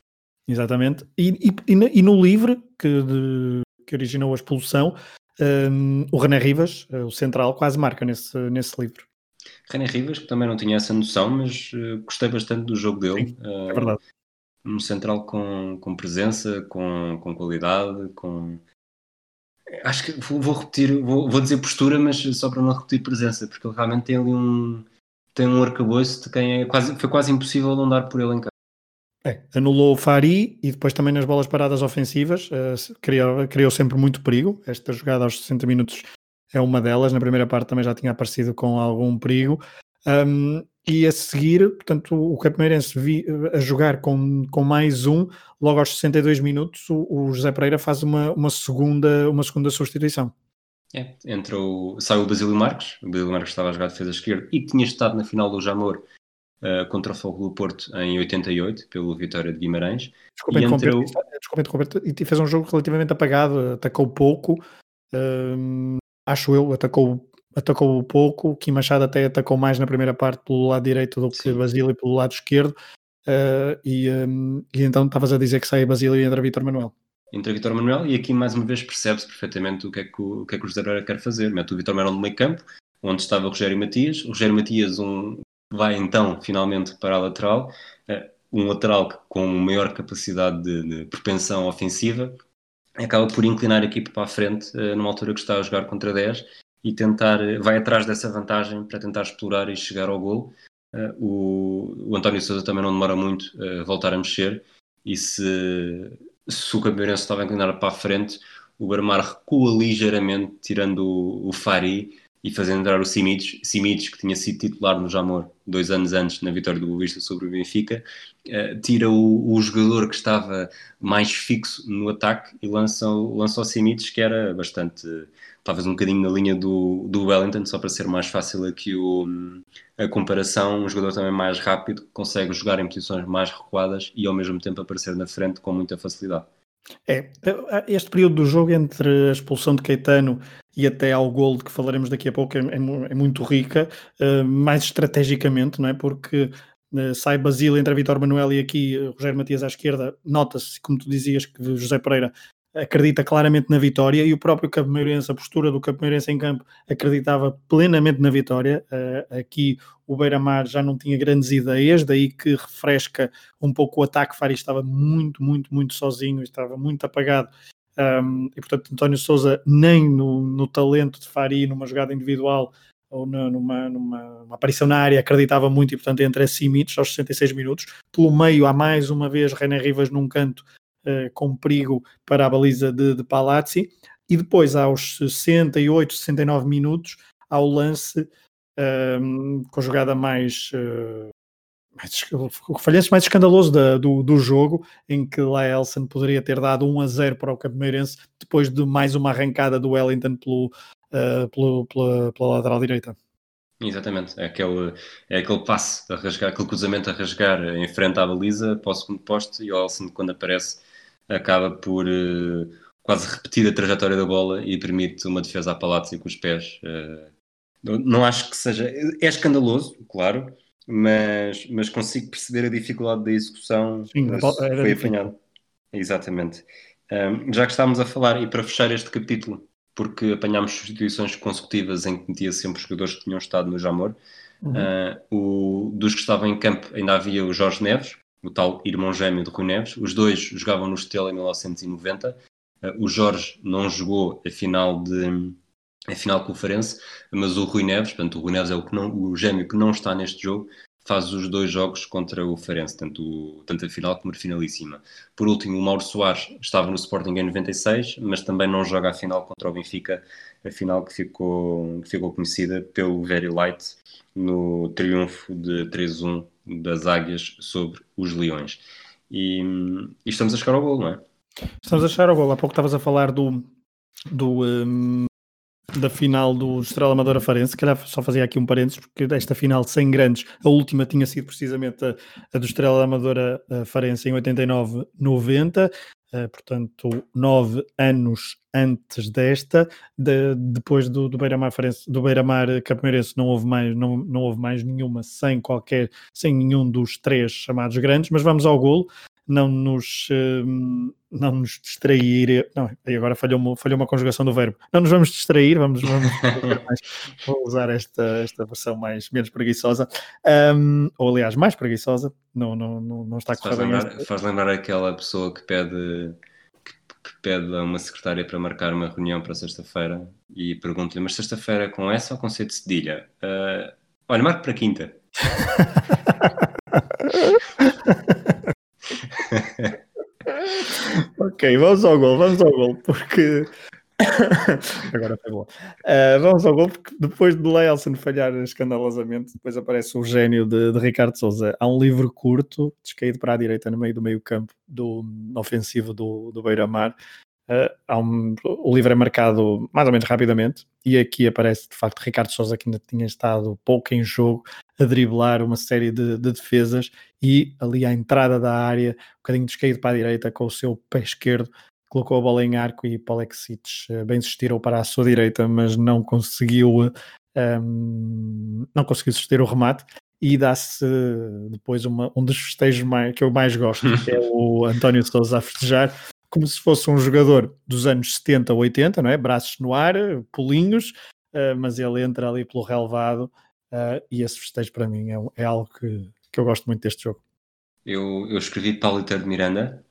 Exatamente. E, e, e no livre que, de, que originou a expulsão, um, o René Rivas, eh, o central, quase marca nesse, nesse livro. René Rivas, que também não tinha essa noção, mas uh, gostei bastante do jogo dele. Sim, uh, é verdade. Um central com, com presença, com, com qualidade, com. Acho que vou, vou repetir, vou, vou, dizer postura, mas só para não repetir presença, porque ele realmente tem ali um. tem um arcabouço de quem é quase, foi quase impossível não dar por ele em casa. É, anulou o Fari e depois também nas bolas paradas ofensivas uh, criou, criou sempre muito perigo. Esta jogada aos 60 minutos é uma delas. Na primeira parte também já tinha aparecido com algum perigo. Um, e a seguir, portanto, o Capimeirense vi, a jogar com, com mais um, logo aos 62 minutos, o, o José Pereira faz uma, uma, segunda, uma segunda substituição. É, entrou, saiu o Basílio Marques, o Basílio Marques estava a jogar de defesa esquerda e tinha estado na final do Jamor uh, contra o Fogo do Porto em 88, pelo Vitória de Guimarães. Desculpa interromper, o... desculpa e fez um jogo relativamente apagado, atacou pouco, uh, acho eu, atacou, atacou pouco, Kim Machado até atacou mais na primeira parte pelo lado direito do que Sim. Basílio pelo lado esquerdo, uh, e, um, e, então estavas a dizer que sai Basílio e entra Vitor Manuel. Entra Vitor Manuel e aqui mais uma vez percebe-se perfeitamente o que é que o, o, que é que o José Pereira quer fazer. Mete o Vitor Manuel no meio campo, onde estava o Rogério Matias. O Rogério Matias um, vai então finalmente para a lateral, uh, um lateral com maior capacidade de, de, propensão ofensiva, acaba por inclinar a equipe para a frente uh, numa altura que está a jogar contra 10 e tentar, uh, vai atrás dessa vantagem para tentar explorar e chegar ao golo. O, o, António Sousa também não demora muito a voltar a mexer e se, se o Campeonato estava a inclinar para a frente, o Barmar recua ligeiramente, tirando o, o Fari e fazendo entrar o Simides, Simides que tinha sido titular no Jamor dois anos antes na vitória do Boa Vista sobre o Benfica, uh, tira o, o, jogador que estava mais fixo no ataque e lança, lança o Simides que era bastante, talvez um bocadinho na linha do, do Wellington, só para ser mais fácil aqui o, a comparação, um jogador também mais rápido, consegue jogar em posições mais recuadas e ao mesmo tempo aparecer na frente com muita facilidade. É, este período do jogo entre a expulsão de Caetano e até ao gol que falaremos daqui a pouco é, é, é muito rica, uh, mais estrategicamente, não é? Porque uh, sai Basílio entre a Vitor Manuel e aqui uh, Rogério Matias à esquerda, nota-se, como tu dizias, que José Pereira acredita claramente na vitória e o próprio Cameirense, a postura do Cameirense em campo acreditava plenamente na vitória. Uh, aqui o Beira-Mar já não tinha grandes ideias, daí que refresca um pouco o ataque. Fari estava muito, muito, muito sozinho, estava muito apagado. E portanto, António Souza, nem no, no talento de Fari, numa jogada individual ou na, numa, numa aparição na área, acreditava muito e, portanto, entre assim Simites aos 66 minutos. Pelo meio, há mais uma vez René Rivas num canto com perigo para a baliza de, de Palazzi. E depois, aos 68, 69 minutos, ao lance um, com jogada mais, uh, mais o falhanço mais escandaloso da, do, do jogo, em que Laelson poderia ter dado 1 a 0 para o Cameirense depois de mais uma arrancada do Wellington pelo, uh, pelo, pela, pela lateral direita. Exatamente, é aquele, é aquele passe a rasgar, aquele cruzamento a rasgar em frente à baliza para o segundo poste e o Elson quando aparece acaba por uh, quase repetir a trajetória da bola e permite uma defesa a Palácio com os pés. Uh, não acho que seja. É escandaloso, claro, mas, mas consigo perceber a dificuldade da execução. Sim, foi apanhado. Exatamente. Um, já que estávamos a falar, e para fechar este capítulo, porque apanhámos substituições consecutivas em que metia sempre jogadores que tinham estado no Jamor, uhum. uh, o, dos que estavam em campo ainda havia o Jorge Neves, o tal irmão gêmeo de Rui Neves. Os dois jogavam no Estela em 1990. Uh, o Jorge não jogou a final de a final com o Farense, mas o Rui Neves, portanto, o Rui Neves é o, que não, o gêmeo que não está neste jogo, faz os dois jogos contra o Farense, tanto, tanto a final como a finalíssima. Por último, o Mauro Soares estava no Sporting em 96, mas também não joga a final contra o Benfica, a final que ficou, que ficou conhecida pelo Very Light no triunfo de 3-1 das Águias sobre os Leões. E, e, estamos a chegar ao gol, não é? Estamos a chegar ao gol. Há pouco estavas a falar do, do, um, da final do Estrela Amadora Farense, se calhar só fazia aqui um parênteses, porque esta final sem grandes, a última tinha sido precisamente a, a do Estrela Amadora Farense em 89-90, Uh, portanto, nove anos antes desta, de, depois do, do Beira-Mar do Beira-Mar não houve mais, não, não houve mais nenhuma sem qualquer, sem nenhum dos três chamados grandes, mas vamos ao golo, não nos, hum, não nos distrair. Não, agora falhou uma, falhou uma conjugação do verbo. Não nos vamos distrair, vamos, vamos mais, vou usar esta, esta versão mais, menos preguiçosa, um, ou aliás, mais preguiçosa. Não, não, não, não está faz lembrar, faz lembrar aquela pessoa que pede que pede a uma secretária para marcar uma reunião para sexta-feira e pergunta-lhe, mas sexta-feira é com essa ou com C de cedilha? Uh, olha, marco para quinta. ok, vamos ao gol, vamos ao gol, porque agora foi bom. Uh, vamos ao gol, porque depois de Leilson falhar escandalosamente, depois aparece o gênio de, de, Ricardo Souza. Há um livro curto, descaído para a direita, no meio do meio campo do ofensivo do, do Beira-Mar. Uh, um, o livro é marcado mais ou menos rapidamente e aqui aparece de facto Ricardo Souza que ainda tinha estado pouco em jogo a driblar uma série de, de, defesas e ali à entrada da área, um bocadinho descaído para a direita com o seu pé esquerdo, colocou a bola em arco e Polexic uh, bem se estirou para a sua direita, mas não conseguiu um, não conseguiu suster o remate e dá-se depois uma, um dos festejos mais, que eu mais gosto, que é o António Souza a festejar como se fosse um jogador dos anos 70 ou 80, não é? Braços no ar, pulinhos, uh, mas ele entra ali pelo relevado uh, e esse festejo para mim é, é, algo que, que eu gosto muito deste jogo. Eu, eu escrevi Pauliter de Miranda,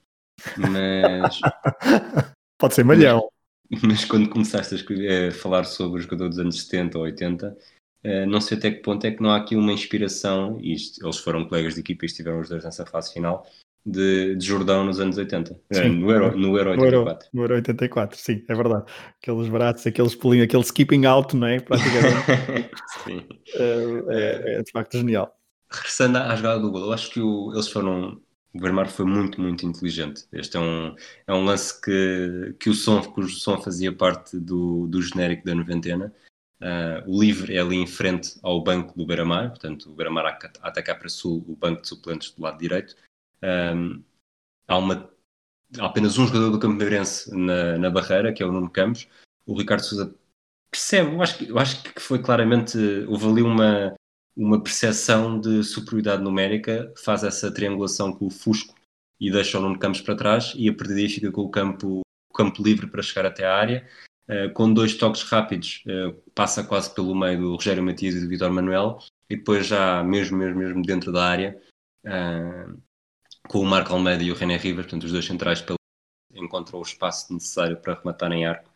mas. Pode ser malhão. Mas, mas, quando começaste a, escrever, a falar sobre o jogador dos anos 70 ou 80, uh, não sei até que ponto é que não há aqui uma inspiração, e isto, eles foram colegas de equipa e estiveram os dois nessa fase final, de, de Jordão nos anos 80. É, sim. no, Euro, no Euro 84. No Euro, 84, sim, é verdade. Aqueles braços, aqueles pulinhos, aquele skipping out, não é? Praticamente. sim. É, é, é, de facto genial. Regressando à jogada do gol, eu acho que o, eles foram. O Vermar foi muito, muito inteligente. Este é um, é um lance que, que o som, cujo som fazia parte do, do genérico da noventena. Uh, o livre é ali em frente ao banco do Beira-Mar, portanto, o Beira-Mar a atacar para sul, o banco de suplentes do lado direito. Um, há, uma, há apenas um jogador do Campo Meirense na, na barreira, que é o Nuno Campos. O Ricardo Souza percebe, eu acho, que, eu acho que foi claramente, houve ali uma, uma percepção de superioridade numérica, faz essa triangulação com o Fusco e deixa o Nuno Campos para trás e a partir daí fica com o campo, o campo livre para chegar até a área. Uh, com dois toques rápidos, uh, passa quase pelo meio do Rogério Matias e do Vitor Manuel, e depois já mesmo, mesmo, mesmo dentro da área, uh, com o Marco Almeida e o René Rivas, portanto, os dois centrais, encontram o espaço necessário para rematar em arco.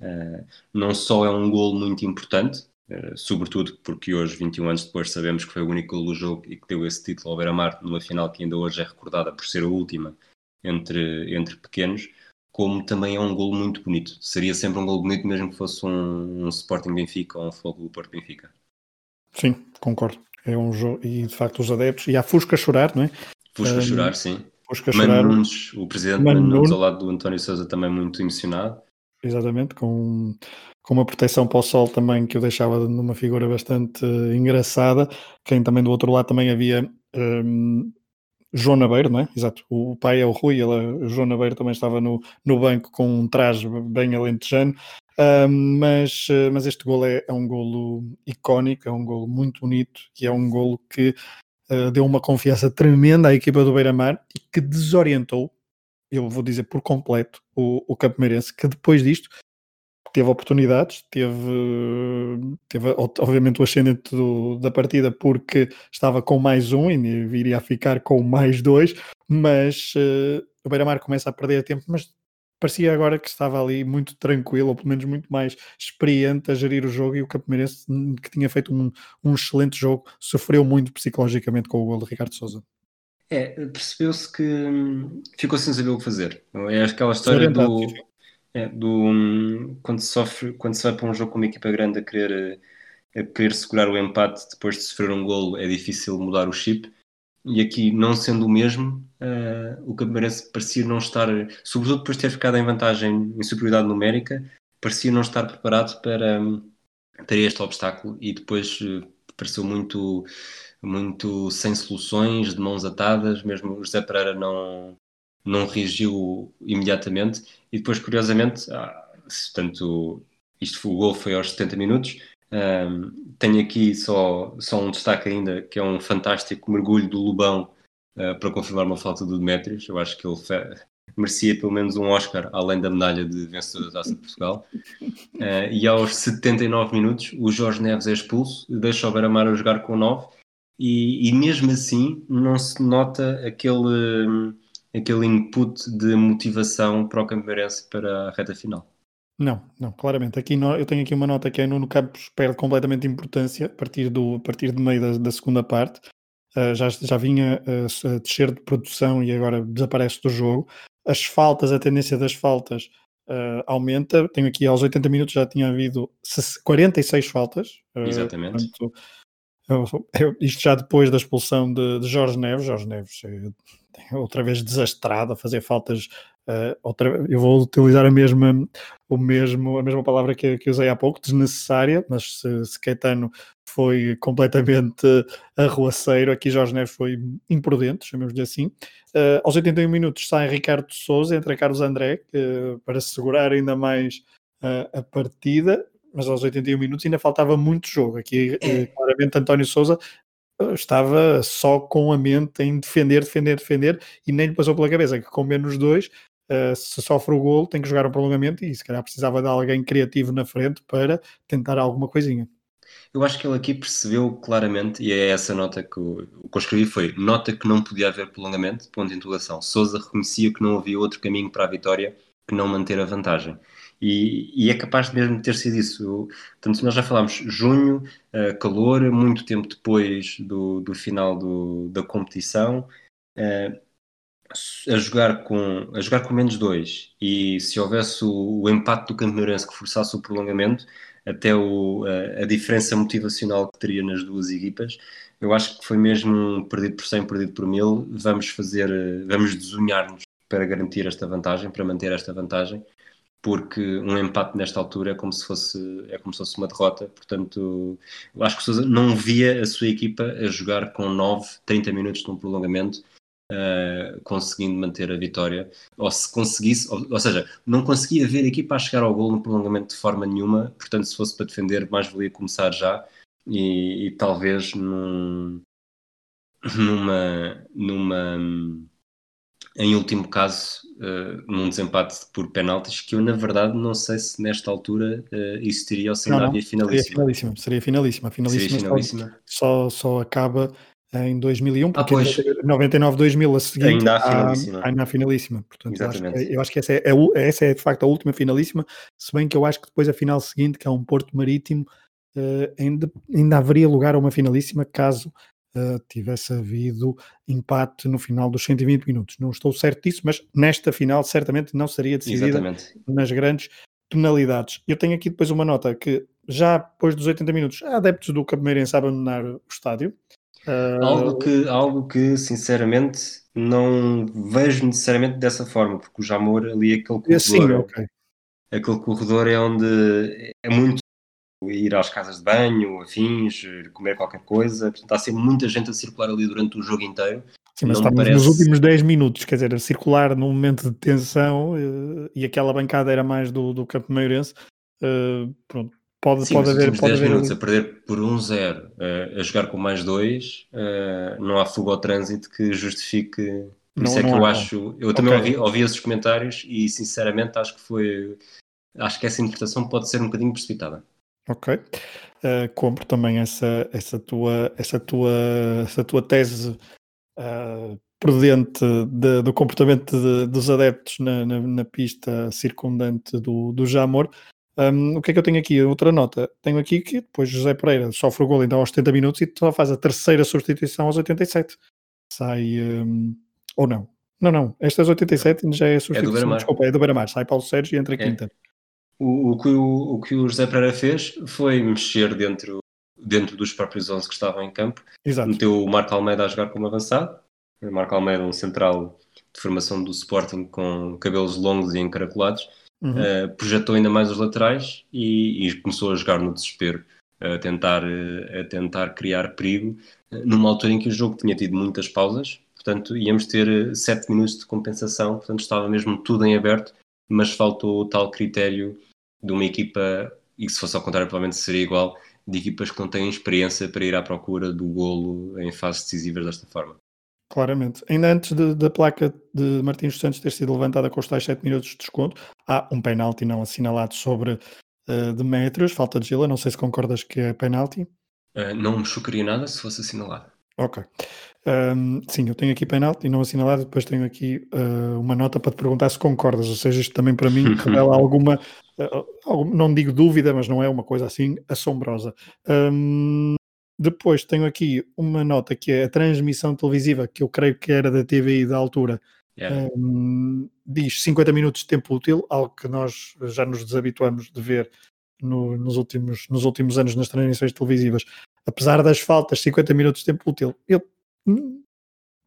Uh, não só é um gol muito importante, uh, sobretudo porque hoje, 21 anos depois, sabemos que foi o único gol do jogo e que deu esse título ao Beira-Mar numa final que ainda hoje é recordada por ser a última entre, entre pequenos, como também é um gol muito bonito. Seria sempre um gol bonito mesmo que fosse um, um Sporting Benfica ou um Fogo Porto Benfica. Sim, concordo. É um jogo, e de facto os adeptos, e há Fusca a chorar, não é? Fusca um, chorar, sim. Fusca Mano chorar. Nunes, o presidente Mano, Mano Nunes, ao lado do António Sousa, também muito emocionado. Exatamente, com, com uma proteção para o sol também que eu deixava numa figura bastante engraçada. Quem também do outro lado também havia um, João Nabeiro, não é? Exato. O pai é o Rui, ele, é, o João Nabeiro também estava no, no banco com um traje bem alentejano. Um, mas, mas este golo é, é, um golo icónico, é um golo muito bonito e é um golo que uh, deu uma confiança tremenda à equipa do Beira-Mar e que desorientou, eu vou dizer por completo, o, o Campo Meirense, que depois disto teve oportunidades, teve, teve obviamente o ascendente do, da partida porque estava com mais um e viria a ficar com mais dois, mas uh, o Beira-Mar começa a perder tempo, mas parecia agora que estava ali muito tranquilo, ou pelo menos muito mais experiente a gerir o jogo, e o Campameirense, hum, que tinha feito um, um excelente jogo, sofreu muito psicologicamente com o gol de Ricardo Souza. É, percebeu-se que hum, ficou sem saber o que fazer. É aquela história do, é, do hum, quando, se sofre, quando se vai para um jogo com uma equipa grande a querer, a querer segurar o empate depois de sofrer um golo, é difícil mudar o chip e aqui não sendo o mesmo, uh, o Campinense parecia não estar, sobretudo depois de ter ficado em vantagem em superioridade numérica, parecia não estar preparado para, para este obstáculo. E depois uh, pareceu muito, muito sem soluções, de mãos atadas, mesmo José Pereira não, não reagiu imediatamente. E depois curiosamente, ah, tanto isto foi, o gol foi aos 70 minutos, um, tenho aqui só, só um destaque ainda, que é um fantástico mergulho do Lubão uh, para confirmar uma falta do Demetrius. Eu acho que ele merecia pelo menos um Oscar, além da medalha de vencedor da Taça de Portugal. Uh, e aos 79 minutos, o Jorge Neves é expulso, deixa o Beira-Mar a jogar com 9, e, e, mesmo assim não se nota aquele, aquele input de motivação para o Campeirense para a reta final. Não, não, claramente. Aqui no, eu tenho aqui uma nota que é Nuno Campos perde completamente importância a partir, do, a partir de meio da, da segunda parte. Uh, já, já vinha uh, a descer de produção e agora desaparece do jogo. As faltas, a tendência das faltas uh, aumenta. Tenho aqui aos 80 minutos já tinha havido 46 faltas. Exatamente. Portanto, isto já depois da expulsão de, de Jorge Neves, Jorge Neves outra vez desastrado a fazer faltas Uh, outra, eu vou utilizar a mesma, o mesmo, a mesma palavra que, que usei há pouco, desnecessária, mas se, se Caetano foi completamente arruaceiro, aqui Jorge Neves foi imprudente, chamemos-lhe assim. Uh, aos 81 minutos sai Ricardo Souza, entra Carlos André, uh, para segurar ainda mais a partida, mas aos 81 minutos ainda faltava muito jogo. Aqui, é. claramente, António Souza estava só com a mente em defender, defender, defender e nem lhe passou pela cabeça que com menos dois uh, se sofre o gol, tem que jogar um prolongamento e se calhar precisava de alguém criativo na frente para tentar alguma coisinha. Eu acho que ele aqui percebeu claramente, e é essa nota que eu, o que eu escrevi foi nota que não podia haver prolongamento, ponto de interrogação. Souza reconhecia que não havia outro caminho para a vitória que não manter a vantagem. E, e, é capaz de mesmo ter sido isso. Portanto, nós já falámos junho, uh, calor, muito tempo depois do, do final do, da competição, uh, a jogar com a jogar com menos dois. E se houvesse o, o empate do Campeonato que forçasse o prolongamento até o, a, a, diferença motivacional que teria nas duas equipas eu acho que foi mesmo perdido por 100, perdido por mil. Vamos fazer, vamos desunhar-nos para garantir esta vantagem, para manter esta vantagem porque um empate nesta altura é como se fosse, é como se fosse uma derrota. Portanto, eu acho que Sousa não via a sua equipa a jogar com 9, 30 minutos de um prolongamento uh, conseguindo manter a vitória, ou se conseguisse, ou, ou, seja, não conseguia ver a equipa a chegar ao gol no prolongamento de forma nenhuma, portanto, se fosse para defender, mais valia começar já. E, e talvez num, numa, numa, em último caso, uh, num desempate por penaltis, que eu na verdade não sei se nesta altura uh, isso teria ou se ainda havia finalíssima. Seria finalíssima, seria finalíssima. finalíssima, seria finalíssima. Só, só acaba em 2001, porque ah, em 99, 2000 a seguir ainda há finalíssima. Ainda há finalíssima. Portanto, eu acho, que, eu acho, que, essa é, é, essa é de facto a última finalíssima, se bem que eu acho que depois a final seguinte, que é um Porto Marítimo, uh, ainda, ainda haveria lugar a uma finalíssima caso uh, tivesse havido empate no final dos 120 minutos. Não estou certo disso, mas nesta final certamente não seria decidida Exatamente. nas grandes penalidades. Eu tenho aqui depois uma nota que já depois dos 80 minutos há adeptos do Cameirense a abandonar o estádio. Uh... Algo, que, algo que, sinceramente, não vejo necessariamente dessa forma, porque o Jamor ali, aquele corredor, Sim, okay. aquele corredor é onde é muito ir às casas de banho, afins, comer qualquer coisa, portanto, há sempre muita gente a circular ali durante o jogo inteiro. Sim, mas estamos parece... nos últimos 10 minutos, quer dizer, a circular num momento de tensão uh, e aquela bancada era mais do, do Campo Meirense, uh, pronto, Pode, Sim, pode haver. Pode 10 haver minutos a perder por 1-0, um uh, a jogar com mais 2, uh, eh, não há fuga ao trânsito que justifique. Por não, isso é que eu há. acho. Eu também okay. ouvi, ouvi esses comentários e sinceramente acho que foi. Acho que essa interpretação pode ser um bocadinho precipitada. Ok. Uh, compro também essa, essa, tua, essa, tua, essa tua tese uh, prudente de, do comportamento de, dos adeptos na, na, na, pista circundante do, do Jamor. Um, o que é que eu tenho aqui? Outra nota. Tenho aqui que depois José Pereira sofre o gol então aos 70 minutos e só faz a terceira substituição aos 87. Sai. Um, ou não? Não, não. Estas 87 já é a substituição. É Desculpa, é do Beira-Mar. Sai Paulo Sérgio e entra a é. Quinta. O, o, que o, o que o José Pereira fez foi mexer dentro, dentro dos próprios 11 que estavam em campo. Exato. Meteu o Marco Almeida a jogar como avançado. O Marco Almeida, um central de formação do Sporting com cabelos longos e encaracolados Uhum. Uh, projetou ainda mais os laterais e, e, começou a jogar no desespero, a tentar, a tentar criar perigo, numa altura em que o jogo tinha tido muitas pausas, portanto íamos ter 7 minutos de compensação, portanto estava mesmo tudo em aberto, mas faltou o tal critério de uma equipa, e se fosse ao contrário provavelmente seria igual, de equipas que não têm experiência para ir à procura do golo em fases decisivas desta forma. Claramente. Ainda antes da placa de Martins Santos ter sido levantada com os tais 7 minutos de desconto, há um penalti não assinalado sobre uh, de metros, falta de Gila. Não sei se concordas que é penalti. Uh, não me chocaria nada se fosse assinalado. Ok. Um, sim, eu tenho aqui penalti não assinalado, depois tenho aqui uh, uma nota para te perguntar se concordas, ou seja, isto também para mim revela alguma, uh, não digo dúvida, mas não é uma coisa assim assombrosa. Um, depois tenho aqui uma nota que é a transmissão televisiva, que eu creio que era da TVI da altura. Yeah. Um, diz 50 minutos de tempo útil, algo que nós já nos desabituamos de ver no, nos, últimos, nos últimos anos nas transmissões televisivas. Apesar das faltas, 50 minutos de tempo útil, eu hum,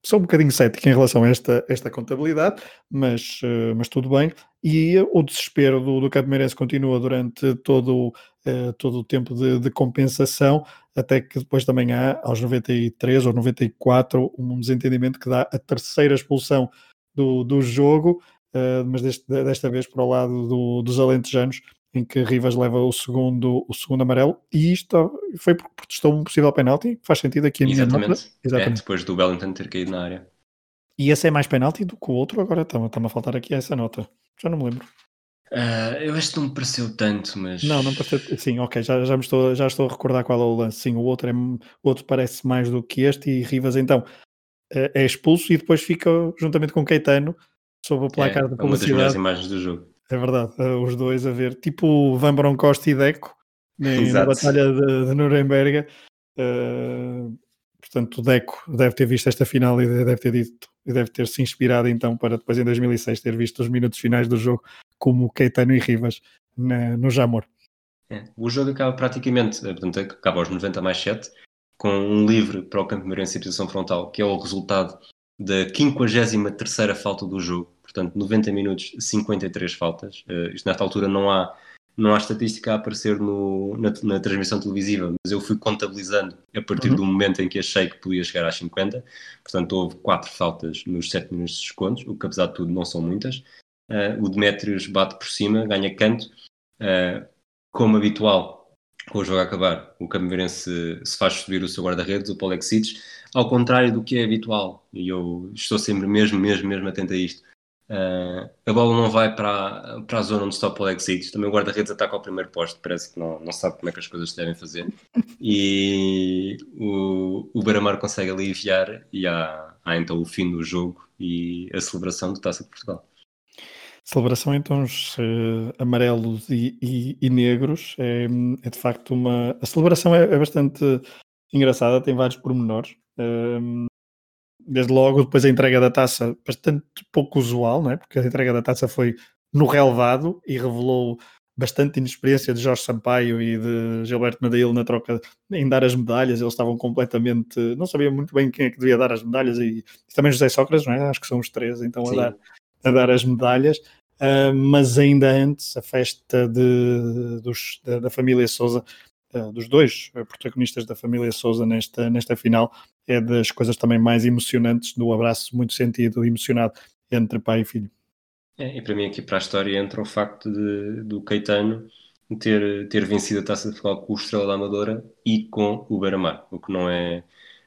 sou um bocadinho cético em relação a esta, esta contabilidade, mas, uh, mas tudo bem. E o desespero do, do continua durante todo, uh, todo o tempo de, de, compensação, até que depois também há, aos 93 ou 94, um desentendimento que dá a terceira expulsão do, do jogo, uh, mas deste, desta vez para o lado do, dos alentejanos, em que Rivas leva o segundo, o segundo amarelo, e isto foi porque protestou um possível penalti, faz sentido aqui a minha Exatamente. nota. Exatamente. É, depois do Wellington ter caído na área. E esse é mais penalti do que o outro, agora está-me a faltar aqui essa nota. Já não me lembro. Uh, eu acho que não me pareceu tanto, mas. Não, não pareceu. Sim, ok, já, já, me estou, já estou a recordar qual é o lance. Sim, o outro, é, o outro parece mais do que este, e Rivas então é, é expulso e depois fica juntamente com Caetano sob o placar é, da publicidade. É uma das melhores imagens do jogo. É verdade, eh, os dois a ver, tipo Van Bronckhorst e Deco na Batalha de, de Nuremberg. Uh, portanto, o Deco deve ter visto esta final e deve ter dito e deve ter se inspirado então para depois em 2006 ter visto os minutos finais do jogo como Caetano e Rivas na, no Jamor. É, o jogo acaba praticamente, eh, portanto, acaba aos 90 mais 7, com um livre para o Campo Meirense em posição frontal, que é o resultado da 53 falta do jogo portanto 90 minutos, 53 faltas. Uh, isto nesta altura não há, não há estatística a aparecer no, na, na transmissão televisiva, mas eu fui contabilizando a partir uhum. do momento em que achei que podia chegar às 50. Portanto, houve 4 faltas nos 7 minutos de descontos, o que apesar de tudo não são muitas. Uh, o Demetrius bate por cima, ganha canto. Uh, como habitual, com o jogo a acabar, o Cameirense se faz subir o seu guarda-redes, o Polexites, ao contrário do que é habitual, e eu estou sempre mesmo, mesmo, mesmo atento a isto. Uh, a bola não vai para, para a zona onde está o Polexites. Também o guarda-redes ataca ao primeiro posto. Parece que não, não sabe como é que as coisas se devem fazer. E o, o Beira-Mar consegue aliviar e há, há então o fim do jogo e a celebração do Taça de Portugal. Celebração em tons uh, amarelos e, e, e negros é, é, de facto uma. A celebração é, é bastante engraçada, tem vários pormenores. Uh, desde logo, depois a entrega da taça, bastante pouco usual, não é? porque a entrega da taça foi no relevado e revelou bastante inexperiência de Jorge Sampaio e de Gilberto Madail na troca em dar as medalhas, eles estavam completamente, não sabiam muito bem quem é que devia dar as medalhas e, e também José Sócrates, não é? acho que são os três então a dar, a dar as medalhas, uh, mas ainda antes a festa de, dos, da, da família Souza dos dois protagonistas da família Souza nesta, nesta final é das coisas também mais emocionantes do abraço muito sentido, emocionado entre pai e filho. É, e para mim aqui para a história entra o facto de, do Caetano ter, ter vencido a Taça de Portugal com o Estrela da Amadora e com o Beira-Mar, o que não é,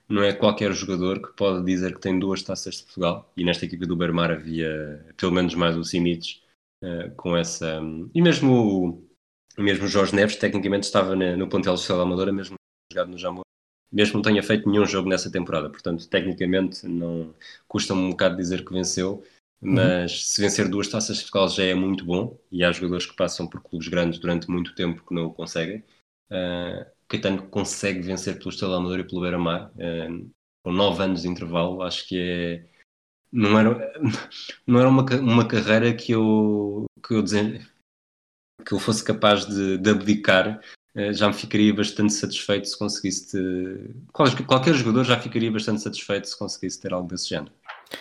não é qualquer jogador que pode dizer que tem duas Taças de Portugal, e nesta equipe do Beira-Mar havia pelo menos mais o Simites uh, com essa... e mesmo e mesmo Jorge Neves, tecnicamente, estava no plantel do Estrela da Amadora, mesmo jogado no Jamor, mesmo não tenha feito nenhum jogo nessa temporada. Portanto, tecnicamente, não custa-me um bocado dizer que venceu, uhum. mas uhum. se vencer duas taças de Portugal já é muito bom, e há jogadores que passam por clubes grandes durante muito tempo que não o conseguem. Uh, Caetano consegue vencer pelo Estrela Amador e pelo Beira-Mar, uh, com nove anos de intervalo, acho que é... Não era, não era uma, uma carreira que eu, que eu que eu fosse capaz de, de abdicar, eh, já me ficaria bastante satisfeito se conseguisse. Ter... Qualquer jogador já ficaria bastante satisfeito se conseguisse ter algo desse género.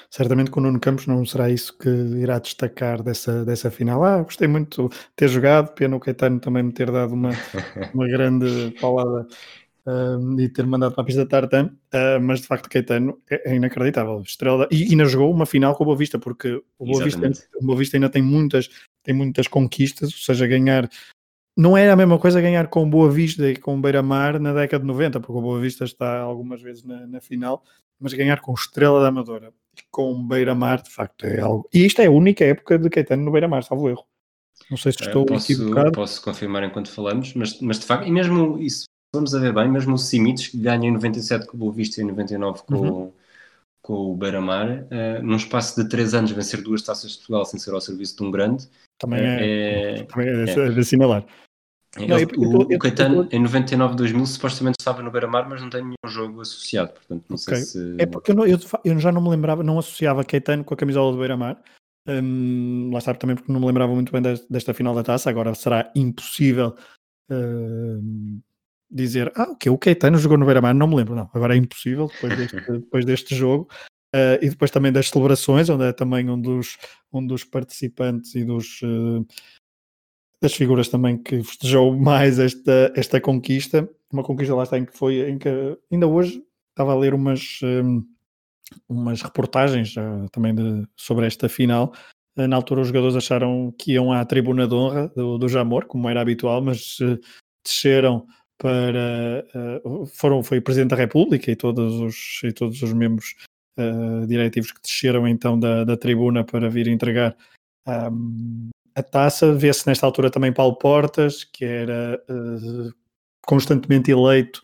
Certamente com o Nuno Campos não será isso que irá destacar dessa, dessa final. Ah, gostei muito de ter jogado, pena o Caetano também me ter dado uma, uma grande paulada uh, e ter mandado para a pista de Tartan, uh, mas de facto Caetano é, é inacreditável. Estrela, e ainda jogou uma final com o Boa Vista, porque o Boa, Vista, o Boa Vista ainda tem muitas tem muitas conquistas, ou seja, ganhar não é a mesma coisa ganhar com Boa Vista e com Beira-Mar na década de 90, porque o Boa Vista está algumas vezes na, na final, mas ganhar com Estrela da Amadora e com Beira-Mar, de facto, é algo. E isto é a única época de Caetano no Beira-Mar, salvo erro. Não sei se estou posso, equivocado. Posso confirmar enquanto falamos, mas, mas de facto, e mesmo isso, vamos a ver bem, mesmo o Simites, que ganha em 97 com o Boa Vista e em 99 com, uhum com o Beira-Mar, uh, num espaço de 3 anos vencer duas taças de Portugal sem ser ao serviço de um grande. Também é, é, também é, é de assinalar. É, não, eu, o, eu, Caetano em 99-2000 supostamente estava no Beira-Mar, mas não tem nenhum jogo associado, portanto não okay. sei se... É porque eu, eu, já não me lembrava, não associava Caetano com a camisola do Beira-Mar, um, lá está também porque não me lembrava muito bem desta, desta final da taça, agora será impossível uh, dizer ah, okay, o Caetano jogou no Beira-Mar, não me lembro, não, agora é impossível depois deste, depois deste jogo. Uh, e depois também das celebrações, onde é também um dos, um dos participantes e dos, uh, das figuras também que festejou mais esta, esta conquista, uma conquista lá está em que foi, em que ainda hoje estava a ler umas, um, umas reportagens uh, também de, sobre esta final, na altura os jogadores acharam que iam à tribuna de honra do, do Jamor, como era habitual, mas desceram para uh, foram foi o Presidente da República e todos os e todos os membros uh, diretivos que desceram então da, da tribuna para vir entregar um, a taça. Vê-se nesta altura também Paulo Portas, que era uh, constantemente eleito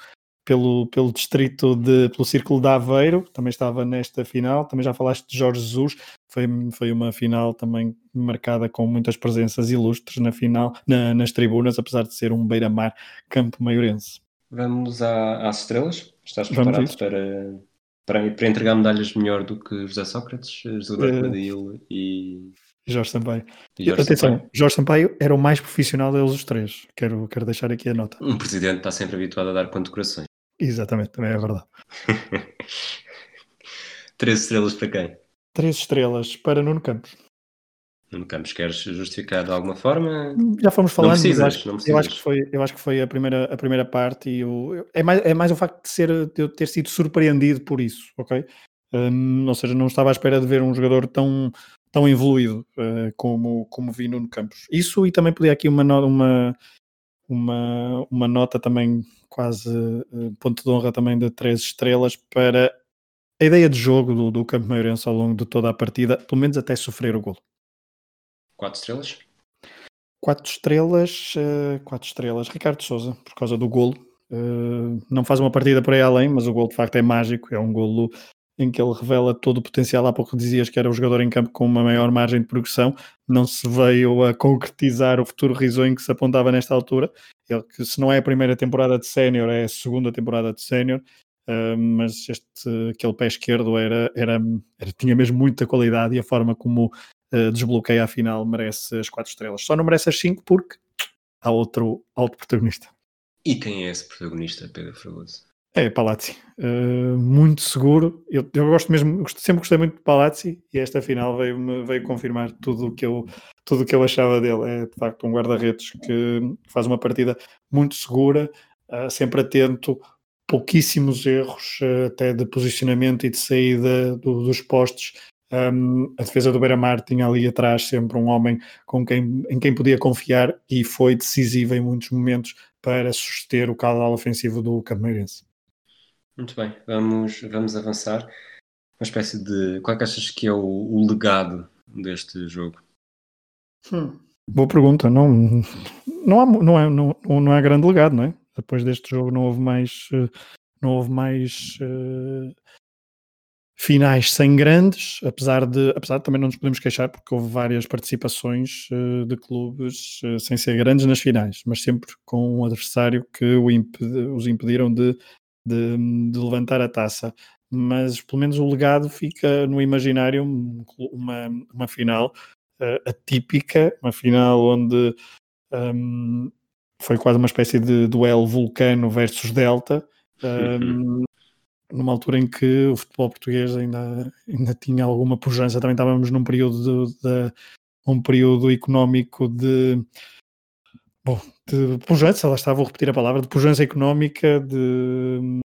pelo, pelo distrito de, pelo Círculo de Aveiro, também estava nesta final, também já falaste de Jorge Jesus, foi, foi uma final também marcada com muitas presenças ilustres na final, na, nas tribunas, apesar de ser um beira-mar campo maiorense. Vamos à, às estrelas? Estás preparado para, para, para entregar medalhas melhor do que José Sócrates, José Bernadil uh, e... Jorge Sampaio. Jorge Atenção, Sampaio. Jorge Sampaio era o mais profissional deles os três. Quero, quero deixar aqui a nota. Um presidente está sempre habituado a dar condecorações. Exatamente, também é verdade. Três estrelas para quem? Três estrelas para Nuno Campos. Nuno Campos, queres justificar de alguma forma? Já fomos falando, não precisas, acho, não precisas. eu acho que foi, eu acho que foi a primeira, a primeira parte e é, mais, é mais o facto de, ser, de eu ter sido surpreendido por isso, ok? Um, ou seja, não estava à espera de ver um jogador tão, tão evoluído uh, como, como vi Nuno Campos. Isso e também podia aqui uma, uma, uma, uma nota também quase uh, ponto de honra também de três estrelas para a ideia de jogo do, do Campo Maiorense ao longo de toda a partida, pelo menos até sofrer o gol. Quatro estrelas? Quatro estrelas, uh, quatro estrelas. Ricardo Souza, por causa do golo. Uh, não faz uma partida por aí além, mas o gol de facto é mágico. É um golo em que ele revela todo o potencial. Há pouco dizias que era o jogador em campo com uma maior margem de progressão, não se veio a concretizar o futuro risonho que se apontava nesta altura. Ele que se não é a primeira temporada de sénior, é a segunda temporada de sénior. Uh, mas este, aquele pé esquerdo era, era, era, tinha mesmo muita qualidade e a forma como uh, desbloqueia a final merece as quatro estrelas. Só não merece as cinco porque há outro alto protagonista. E quem é esse protagonista, Pedro Fragoso? É, Palazzi. Uh, muito seguro. Eu, eu, gosto mesmo, sempre gostei muito de Palazzi e esta final veio, veio confirmar tudo o que eu tudo que eu achava dele. É de facto um guarda-redes que faz uma partida muito segura, uh, sempre atento, pouquíssimos erros, uh, até de posicionamento e de saída do, dos postes. Um, a defesa do Beira-Mar tinha ali atrás sempre um homem com quem, em quem podia confiar e foi decisivo em muitos momentos para suster o caudal ofensivo do Cameirense. Muito bem, vamos, vamos avançar. Uma espécie de. Qual é que achas que é o, o legado deste jogo? Hum. Boa pergunta. Não, não, há, não, é, não, não é grande legado, não é? Depois deste jogo não houve mais. Eh, não houve mais uh, finais sem grandes, apesar de, apesar de também não nos podemos queixar, porque houve várias participações uh, de clubes uh, sem ser grandes nas finais, mas sempre com um adversário que imp os impediram de de, de levantar a taça. Mas pelo menos o legado fica no imaginário uma, uma final uh, atípica, uma final onde um, foi quase uma espécie de duelo vulcano versus delta, um, numa altura em que o futebol português ainda, ainda tinha alguma pujança, também estávamos num período de, de um período económico de bom, de pujança, lá está, vou repetir a palavra, de pujança económica, de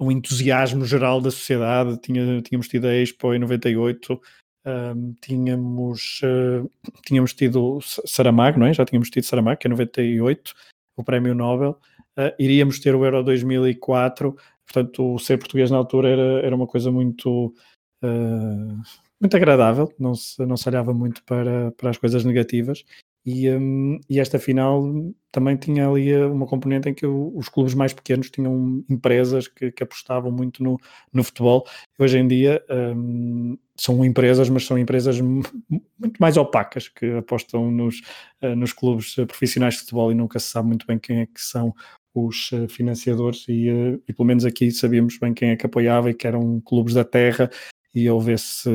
um entusiasmo geral da sociedade. Tinha, tínhamos tido a Expo em 98, um, tínhamos, uh, tínhamos tido Saramago, não é? Já tínhamos tido Saramago, que é 98, o Prémio Nobel. Uh, iríamos ter o Euro 2004, portanto, o ser português na altura era, era uma coisa muito. Uh, muito agradável, não se, não se olhava muito para, para as coisas negativas e, um, e, esta final também tinha ali eh, uma componente em que os clubes mais pequenos tinham empresas que, que apostavam muito no, no futebol. Hoje em dia um, são empresas, mas são empresas muito mais opacas que apostam nos, uh, nos clubes profissionais de futebol e nunca se sabe muito bem quem é que são os financiadores. E, uh, e, pelo menos aqui sabíamos bem quem é que apoiava e que eram clubes da terra. E houve esse,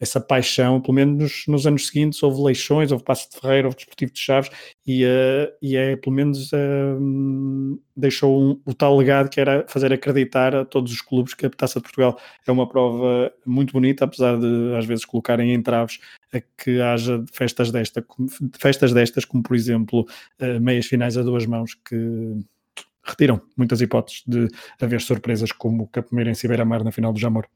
essa paixão, pelo menos nos, nos anos seguintes houve Leixões, houve Passo de Ferreira, houve Desportivo de Chaves e, uh, e é pelo menos uh, deixou um, o tal legado que era fazer acreditar a todos os clubes que a Taça de Portugal é uma prova muito bonita, apesar de às vezes colocarem entraves a que haja festas, desta, festas destas, como por exemplo uh, meias finais a duas mãos que retiram muitas hipóteses de haver surpresas como o Capomeirense e Beira-Mar na final do Jamor.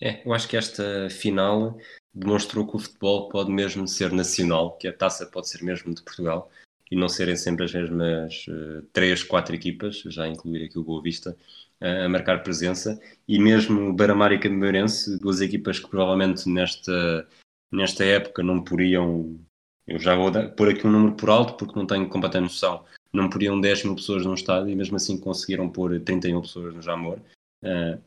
É, eu acho que esta final demonstrou que o futebol pode mesmo ser nacional, que a taça pode ser mesmo de Portugal e não serem sempre as mesmas uh, três, quatro equipas, já incluir aqui o Boa Vista, uh, a marcar presença. E mesmo Beira-Mar e Cameirense, duas equipas que provavelmente nesta, nesta época não poriam. Eu já vou pôr aqui um número por alto porque não tenho completa noção. Não poriam 10 mil pessoas num estádio e mesmo assim conseguiram pôr 31 pessoas no Jamor. Uh,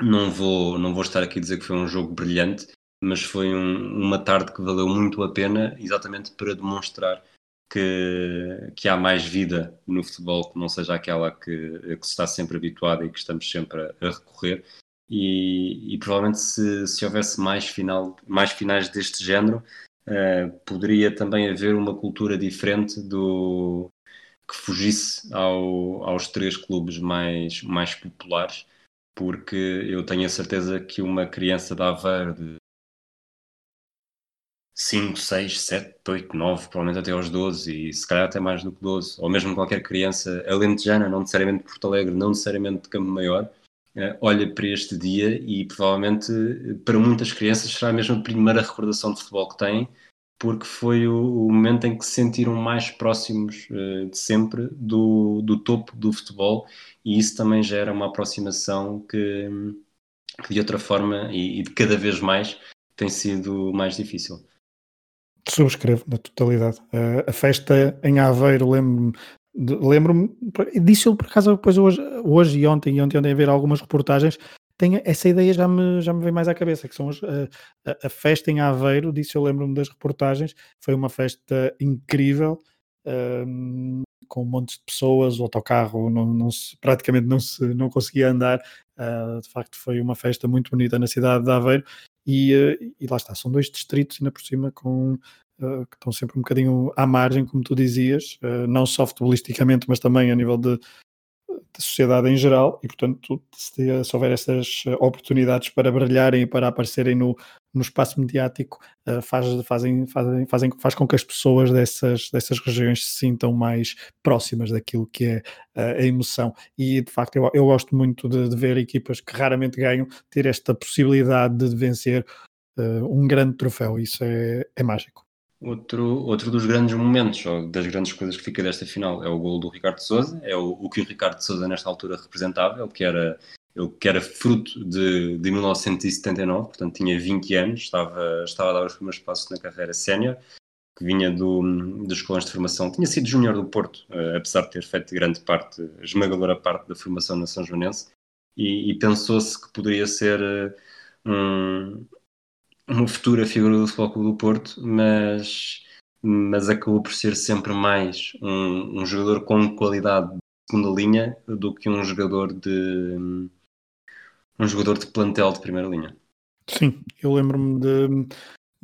não vou, não vou estar aqui a dizer que foi um jogo brilhante, mas foi um, uma tarde que valeu muito a pena, exatamente para demonstrar que, que há mais vida no futebol que não seja aquela que, que se está sempre habituado e que estamos sempre a, a recorrer. E, e, provavelmente se, se houvesse mais, final, mais finais deste género, uh, poderia também haver uma cultura diferente do que fugisse ao, aos três clubes mais, mais populares porque eu tenho a certeza que uma criança de Aveiro de 5, 6, 7, 8, 9, provavelmente até aos 12 e se calhar até mais do que 12, ou mesmo qualquer criança alentejana, não necessariamente de Porto Alegre, não necessariamente de Campo Maior, uh, olha para este dia e provavelmente para muitas crianças será a primeira recordação de futebol que têm, porque foi o, o momento em que se sentiram mais próximos uh, de sempre do, do topo do futebol e isso também gera uma aproximação que, que de outra forma e, de cada vez mais tem sido mais difícil. Subscrevo na totalidade. Uh, a festa em Aveiro, lembro-me, lembro-me, disse-lhe por acaso depois hoje, hoje e ontem, e ontem andei a ver algumas reportagens, tem, essa ideia já me, já me vem mais à cabeça, que são as, a, a, festa em Aveiro, disse eu lembro-me das reportagens, foi uma festa incrível, um, com montes de pessoas, o autocarro não, não se, praticamente não, se, não conseguia andar. Uh, de facto, foi uma festa muito bonita na cidade de Aveiro. E, uh, e lá está, são dois distritos, ainda por cima, com, uh, que estão sempre um bocadinho à margem, como tu dizias, não só futebolisticamente, mas também a nível de, da sociedade em geral e, portanto, se, se houver essas oportunidades para brilharem e para aparecerem no, no espaço mediático, uh, faz, fazem, fazem, fazem, faz com que as pessoas dessas, dessas regiões se sintam mais próximas daquilo que é uh, a emoção. E, de facto, eu, eu gosto muito de, de, ver equipas que raramente ganham ter esta possibilidade de vencer uh, um grande troféu. Isso é, é mágico. Outro, outro dos grandes momentos, ou das grandes coisas que fica desta final, é o gol do Ricardo Souza, é o, o que o Ricardo Souza nesta altura representava, ele que era, ele que era fruto de, de 1979, portanto tinha 20 anos, estava, estava a dar os primeiros passos na carreira sénior, que vinha do, dos escolões de formação, tinha sido júnior do Porto, uh, apesar de ter feito grande parte, esmagadora parte da formação na São Joanense, e, e pensou-se que poderia ser uh, um, uma futura figura do Futebol Clube do Porto, mas, mas acabou por ser sempre mais um, um jogador com qualidade de segunda linha do que um jogador de um jogador de plantel de primeira linha. Sim, eu lembro-me de,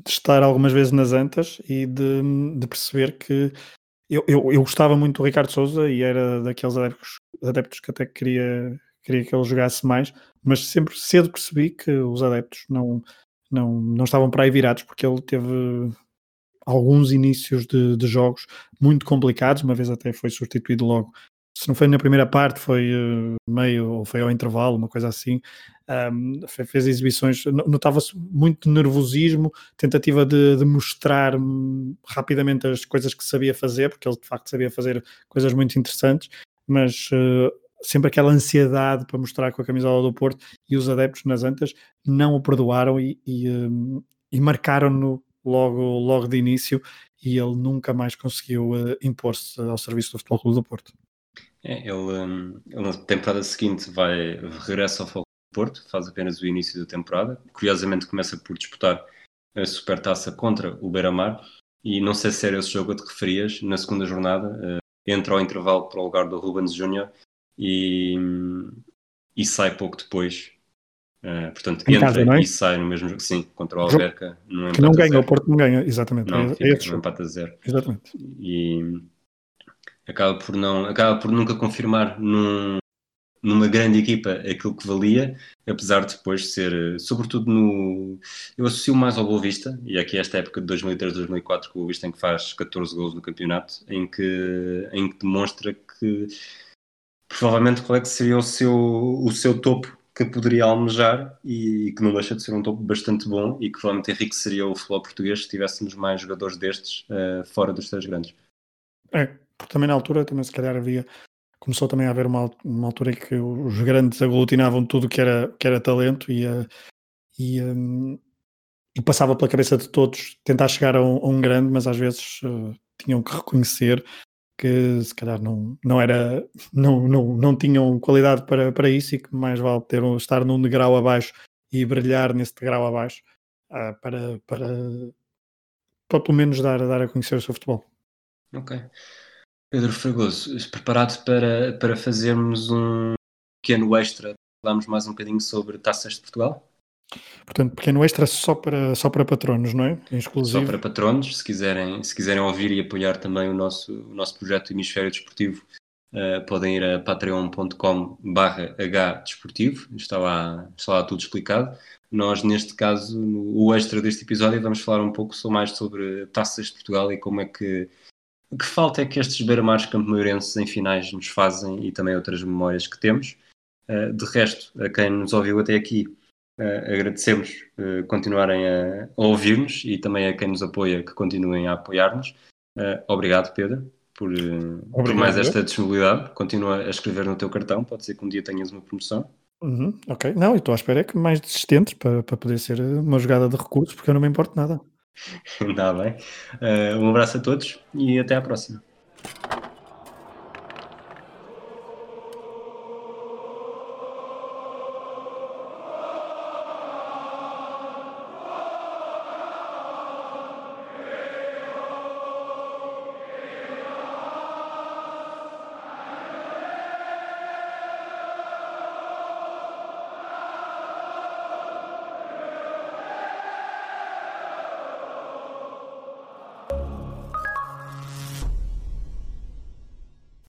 de, estar algumas vezes nas Antas e de, de perceber que eu, eu, eu, gostava muito do Ricardo Souza e era daqueles adeptos, adeptos que até queria, queria que ele jogasse mais, mas sempre cedo percebi que os adeptos não, não, não estavam para aí virados, porque ele teve alguns inícios de, de, jogos muito complicados, uma vez até foi substituído logo. Se não foi na primeira parte, foi uh, meio ou foi ao intervalo, uma coisa assim. Um, fez exibições, notava-se muito nervosismo, tentativa de, de, mostrar hum, rapidamente as coisas que sabia fazer, porque ele de facto sabia fazer coisas muito interessantes, mas uh, sempre aquela ansiedade para mostrar com a camisola do Porto e os adeptos nas Antas não o perdoaram e, e, um, e marcaram-no logo, logo de início e ele nunca mais conseguiu uh, impor-se ao serviço do Futebol Clube do Porto. É, ele, um, ele, na temporada seguinte vai regressa ao Futebol do Porto, faz apenas o início da temporada. Curiosamente começa por disputar a Supertaça contra o Beira-Mar e não sei se era esse jogo a te referias, na segunda jornada uh, entra ao intervalo para o lugar do Rubens Júnior e, e sai pouco depois Uh, portanto, em entra casa, é? e sai no mesmo jogo, sim, contra o Alverca. Que não ganha, o Porto não ganha, exatamente. Não, é, fica é empate a zero. Exatamente. E acaba por, não, acaba por nunca confirmar num, numa grande equipa aquilo que valia, apesar de depois ser, sobretudo no. Eu associo mais ao Boa Vista, e aqui esta época de 2003-2004, que o Boa Vista em que faz 14 gols no campeonato, em que, em que demonstra que provavelmente qual é que seria o seu, o seu topo que poderia almejar e que não deixa de ser um topo bastante bom e que provavelmente enriqueceria o futebol português se tivéssemos mais jogadores destes uh, fora dos três grandes. É, porque também na altura também se calhar havia começou também a haver uma, uma altura em que os grandes aglutinavam tudo que era, que era talento e, uh, e, um, e, passava pela cabeça de todos tentar chegar a um, a um grande, mas às vezes uh, tinham que reconhecer que se calhar não, não era não, não, não tinham qualidade para, para isso e que mais vale ter estar num degrau abaixo e brilhar nesse degrau abaixo uh, para, para, para pelo menos dar, dar a conhecer o seu futebol. Ok. Pedro Fragoso, preparado para, para fazermos um pequeno extra, falarmos mais um bocadinho sobre taças de Portugal? Portanto, pequeno extra só para, só para patronos, não é? Exclusivo. Só para patronos, se quiserem, se quiserem ouvir e apoiar também o nosso, o nosso projeto Hemisfério Desportivo, uh, podem ir a patreon.com barra hdesportivo, está lá, está lá tudo explicado. Nós, neste caso, no, o extra deste episódio, vamos falar um pouco mais sobre taças de Portugal e como é que o que falta é que estes beira-mares campo-maiorenses em finais nos fazem e também outras memórias que temos. Uh, de resto, a quem nos ouviu até aqui, uh, agradecemos uh, continuarem a, a ouvir-nos e também a quem nos apoia que continuem a apoiar-nos. obrigado, Pedro, por, por, mais esta disponibilidade. Continua a escrever no teu cartão, pode ser que um dia tenhas uma promoção. Uhum, ok, não, estou à espera é que mais desistentes para, para poder ser uma jogada de recursos, porque eu não me importo nada. Ainda bem. Uh, um abraço a todos e até à próxima.